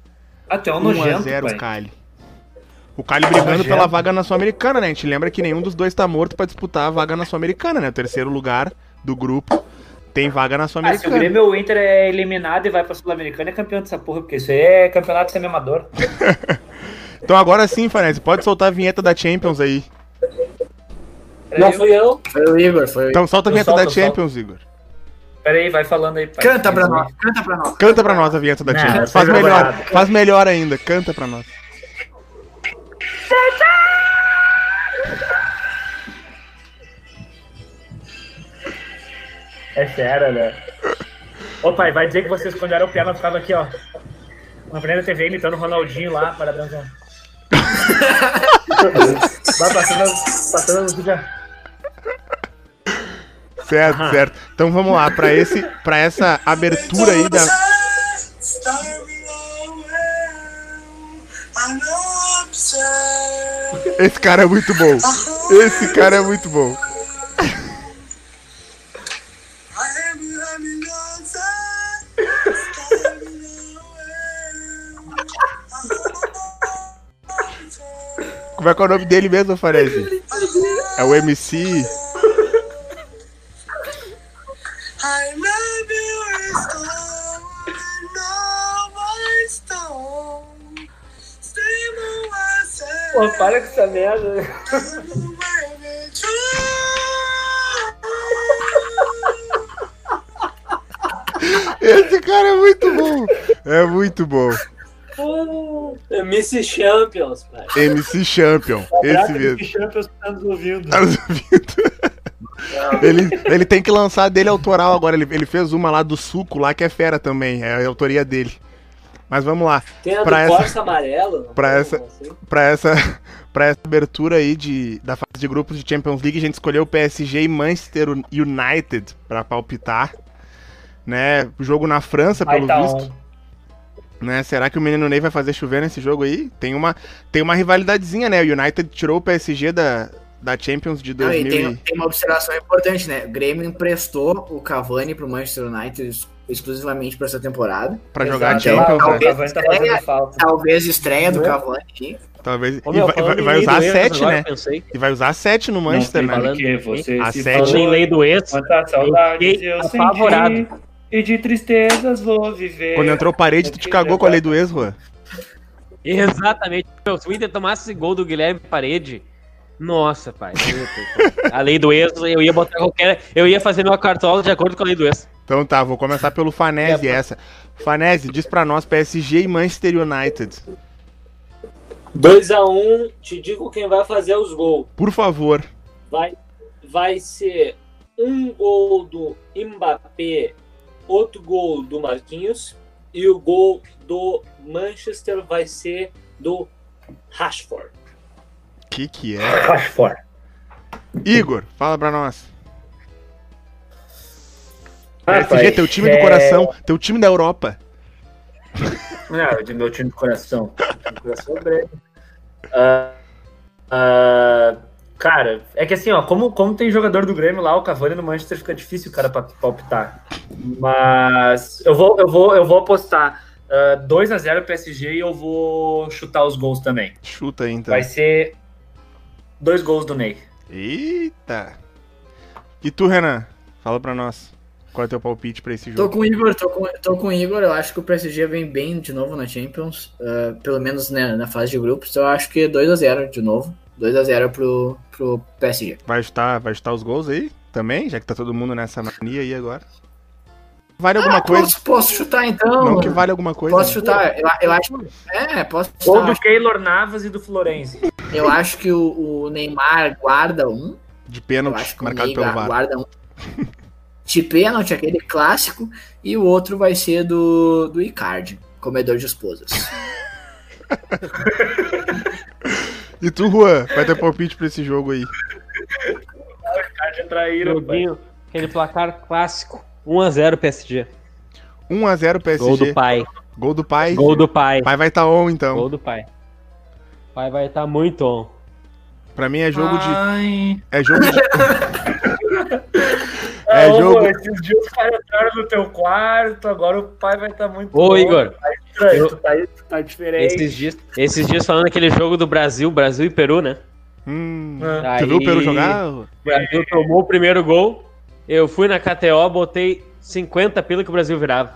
Até um nojento, 1x0 Cali. O Cali brigando pela vaga na Sul-Americana, né? A gente lembra que nenhum dos dois tá morto pra disputar a vaga na Sul-Americana, né? O terceiro lugar do grupo tem vaga na Ah, se o Sul-Americana. Grêmio ou o Inter é eliminado e vai pra Sul-Americana, é campeão dessa porra, porque isso aí é campeonato semi-amador. <laughs> então agora sim, Fanese, pode soltar a vinheta da Champions aí. Não fui eu. Foi o Igor, foi o Igor. Então solta a vinheta solto, da eu solto. Champions, Igor. Pera aí, vai falando aí. pai. Canta pra nós, canta pra nós. Canta pra nós a vinheta da foi Faz melhor, jogado. faz melhor ainda. Canta pra nós. É sério, né? Ô pai, vai dizer que vocês quando eram piada ficavam aqui, ó. Na da TV imitando o Ronaldinho lá, para dançar. <laughs> vai passando, passando a música. Certo, certo. Então vamos lá, pra, esse, pra essa abertura aí da. Esse cara é muito bom. Esse cara é muito bom. Como é que é o nome dele mesmo, Farese? É o MC. Pô, para com essa merda. Esse cara é muito bom. É muito bom. Miss Champions, pai. MC Champion. Esse mesmo. Champions tá nos ouvindo. Tá nos ouvindo? Ele, ele tem que lançar dele autoral agora. Ele, ele fez uma lá do suco lá que é fera também. É a autoria dele. Mas vamos lá. Tem a Pra do essa- Corsa Amarelo. não pra tem essa- assim? Pra essa, <laughs> pra essa abertura aí de, da fase de grupos de Champions League, a gente escolheu PSG e Manchester United pra palpitar. Né? O jogo na França, Vai pelo tá visto. on. né? Será que o menino Ney vai fazer chover nesse jogo aí? Tem uma, tem uma rivalidadezinha, né? O United tirou o PSG da, da Champions de Não, e 2000 tem, e- tem uma observação importante, né? O Grêmio emprestou o Cavani pro Manchester United exclusivamente pra essa temporada. pra jogar Exato. Champions, Ah, né? O Cavani tá fazendo falta. Talvez estreia do Cavani. aqui. Talvez. Ô, e meu, vai, falando vai- vai usar ex, 7, agora né? E vai usar 7 no Manchester, Não né? que você A se sete- Falando em falou, lei do ex, Quantas saudades fiquei eu apavorado. e de tristezas vou viver. Quando entrou parede, tu te cagou com a lei do ex, Juan. Exatamente. Meu, se o Inter tomasse esse gol do Guilherme Parede, nossa, pai. A lei do ex, eu ia botar qualquer. Eu ia fazer meu cartola de acordo com a lei do ex. Então tá, vou começar pelo Fanese É, essa. Fanese, diz pra nós PSG e Manchester United. 2x1, te digo quem vai fazer os gols. Por favor. Vai, vai ser um gol do Mbappé, outro gol do Marquinhos e o gol do Manchester vai ser do Rashford. Que que é? Rashford. Igor, fala pra nós. PSG, pai, teu time é- do coração, teu time da Europa. Não, de meu time do coração. Meu time do coração é. Ah, ah, cara, é que assim, ó, como, como tem jogador do Grêmio lá, o Cavani no Manchester fica difícil o cara pra palpitar. Mas eu vou, eu vou, eu vou apostar ah, 2x0 PSG e eu vou chutar os gols também. Chuta aí então. Vai ser dois gols do Ney. Eita. E tu, Renan? Fala pra nós. Qual é teu palpite pra esse Tô jogo? com o Igor, tô com, tô com o Igor. Eu acho que o PSG vem bem de novo na Champions. ah, pelo menos né, na fase de grupos. Eu acho que 2x0 de novo. 2x0 pro, pro PSG. Vai chutar, vai chutar os gols aí também, já que tá todo mundo nessa mania aí agora. Vale alguma coisa? Posso, posso chutar então? Não que vale alguma coisa. Posso né? chutar? Eu, eu acho. É, posso Ou chutar. do Keylor Navas e do Florenzi. Eu acho que o, o Neymar guarda um. De pênalti acho que o marcado pelo VAR. guarda um. <laughs> De pênalti, aquele clássico. E o outro vai ser do, do Icardi, comedor de esposas. <laughs> E tu, Juan, vai ter palpite pra esse jogo aí. Cara de traíra, pai. Joguinho, aquele placar clássico. 1x0 PSG. 1x0 PSG. Gol do pai. Gol do pai. Gol do pai. Pai vai estar on, então. Gol do pai. Pai vai estar muito on. Pra mim é jogo de. Ai. É jogo de. <laughs> É, É jogo- Esses dias os caras entraram no teu quarto, agora o pai vai estar muito Ô, louco. Igor. estranho, eu, tu, tá, tu tá diferente. Esses dias, esses dias falando aquele jogo do Brasil, Brasil e Peru, né? Hum, Aí, tu viu o Peru jogar? O Brasil tomou o primeiro gol. Eu fui na KTO, botei 50 pila que o Brasil virava.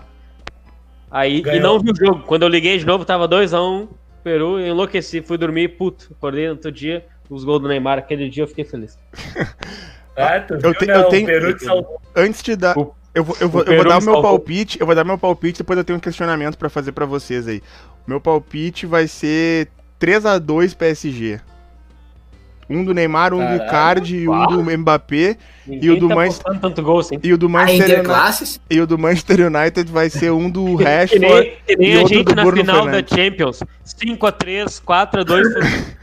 Aí, Ganhou. e não vi o jogo. Quando eu liguei de novo, tava 2x1 um, Peru, eu enlouqueci, fui dormir, puto. Acordei no outro dia, os gols do Neymar, aquele dia eu fiquei feliz. <laughs> ah, tu viu, eu, te, eu tenho. Antes de dar. O, eu vou, eu vou, eu vou dar o meu palpite, eu vou dar meu palpite, depois eu tenho um questionamento para fazer para vocês aí. Meu palpite vai ser 3 a 2 PSG. Um do Neymar, um Caralho, do Icardi e um do Mbappé. Ninguém e o do tá Manchester tanto gol, assim. E o do Manchester United. E o do Manchester United vai ser um do <laughs> Rashford. que nem, que nem e a gente na Bruno final Fernandes. da Champions. <laughs>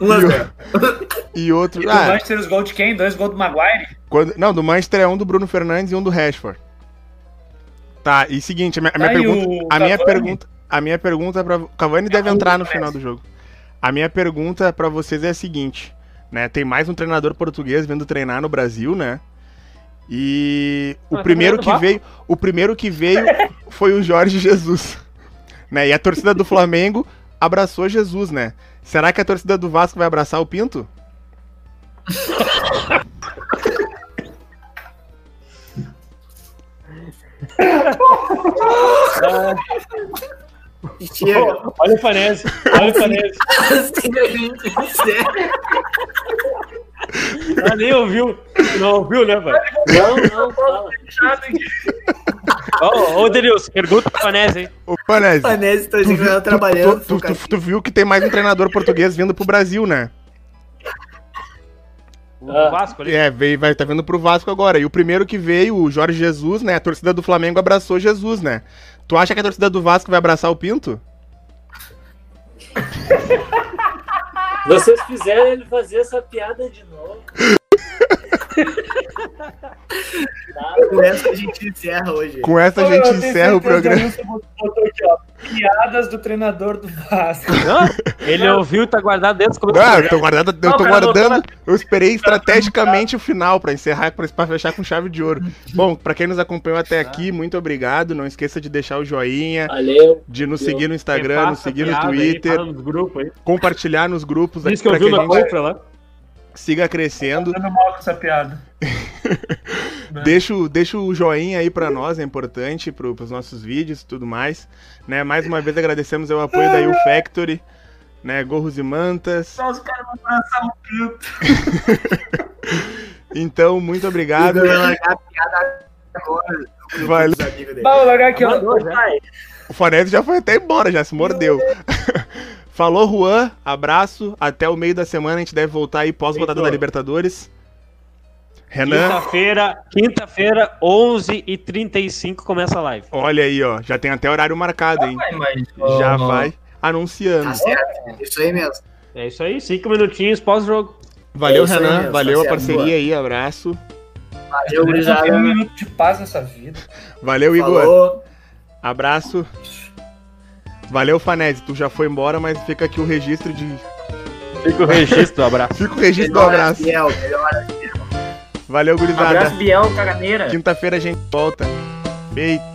5x3, 4x2. <laughs> e, outro. E do ah, Manchester os gols de quem? Dois gols do Maguire? Quando, não, do Manchester é um do Bruno Fernandes e um do Rashford. Tá, e seguinte, a minha, a minha tá, pergunta. A minha pergunta. A minha pergunta para Cavani deve entrar no final do jogo. A minha pergunta para vocês é a seguinte, né? Tem mais um treinador português vindo treinar no Brasil, né? E o ah, primeiro que veio, o primeiro que veio <laughs> foi o Jorge Jesus, né? E a torcida do Flamengo abraçou Jesus, né? Será que a torcida do Vasco vai abraçar o Pinto? Chega. Olha o Fanese. Olha o Fanese. <laughs> ah, nem ouviu. Não ouviu, né, velho? Não, não, fala. Ô, ô Denilson, pergunta pro Fanese, hein? Ô, Fanese. Fanese tá viu, trabalhando. Tu, tu, tu, tu, viu que tem mais um treinador português vindo pro Brasil, né? O ah. Vasco ali. É, veio, vai, tá vindo pro Vasco agora. E o primeiro que veio, o Jorge Jesus, né? A torcida do Flamengo abraçou Jesus, né? Tu acha que a torcida do Vasco vai abraçar o Pinto? <laughs> Vocês fizeram ele fazer essa piada de novo. Com essa a gente encerra hoje. Com essa a gente encerra o programa. Piadas do treinador do Vasco. <laughs> ele ouviu e tá guardado dentro do ah, eu tô guardando, eu tô guardando. Eu esperei estrategicamente o final para encerrar, para fechar com chave de ouro. Bom, para quem nos acompanhou até aqui, muito obrigado. Não esqueça de deixar o joinha, Valeu. de nos seguir no Instagram, nos seguir no Twitter, aí, nos compartilhar nos grupos. Isso que eu vi na compra lá siga crescendo. Tô mal com essa piada. <laughs> deixa, deixa o joinha aí para nós, é importante para os nossos vídeos e tudo mais. Né? Mais uma vez agradecemos o apoio da U Factory, né? Gorros e mantas. Só os caras vão lançar um <laughs> Então, muito obrigado. Eu vou largar a piada agora. Valeu. Vamos largar aqui, ó. O Fanese já foi até embora, já se mordeu. <laughs> Falou, Juan. Abraço. Até o meio da semana a gente deve voltar aí pós-rodada da Libertadores. Renan. Quinta-feira, quinta-feira, 11h35 começa a live. Olha aí, ó. Já tem até horário marcado, hein? Já vai anunciando. Tá certo. Isso aí mesmo. É isso aí, cinco minutinhos pós-jogo. Valeu, é Renan. Mesmo, Valeu tá a parceria aí, abraço. Valeu, um minuto de paz nessa vida. Valeu, Igor. Falou. Abraço. Valeu, Fanese. Tu já foi embora, mas fica aqui o registro de. Fica o registro do abraço. Fica o registro do abraço. Fiel, melhor Valeu, gurizada. Abraço, Biel, caganeira. Quinta-feira a gente volta. Feito.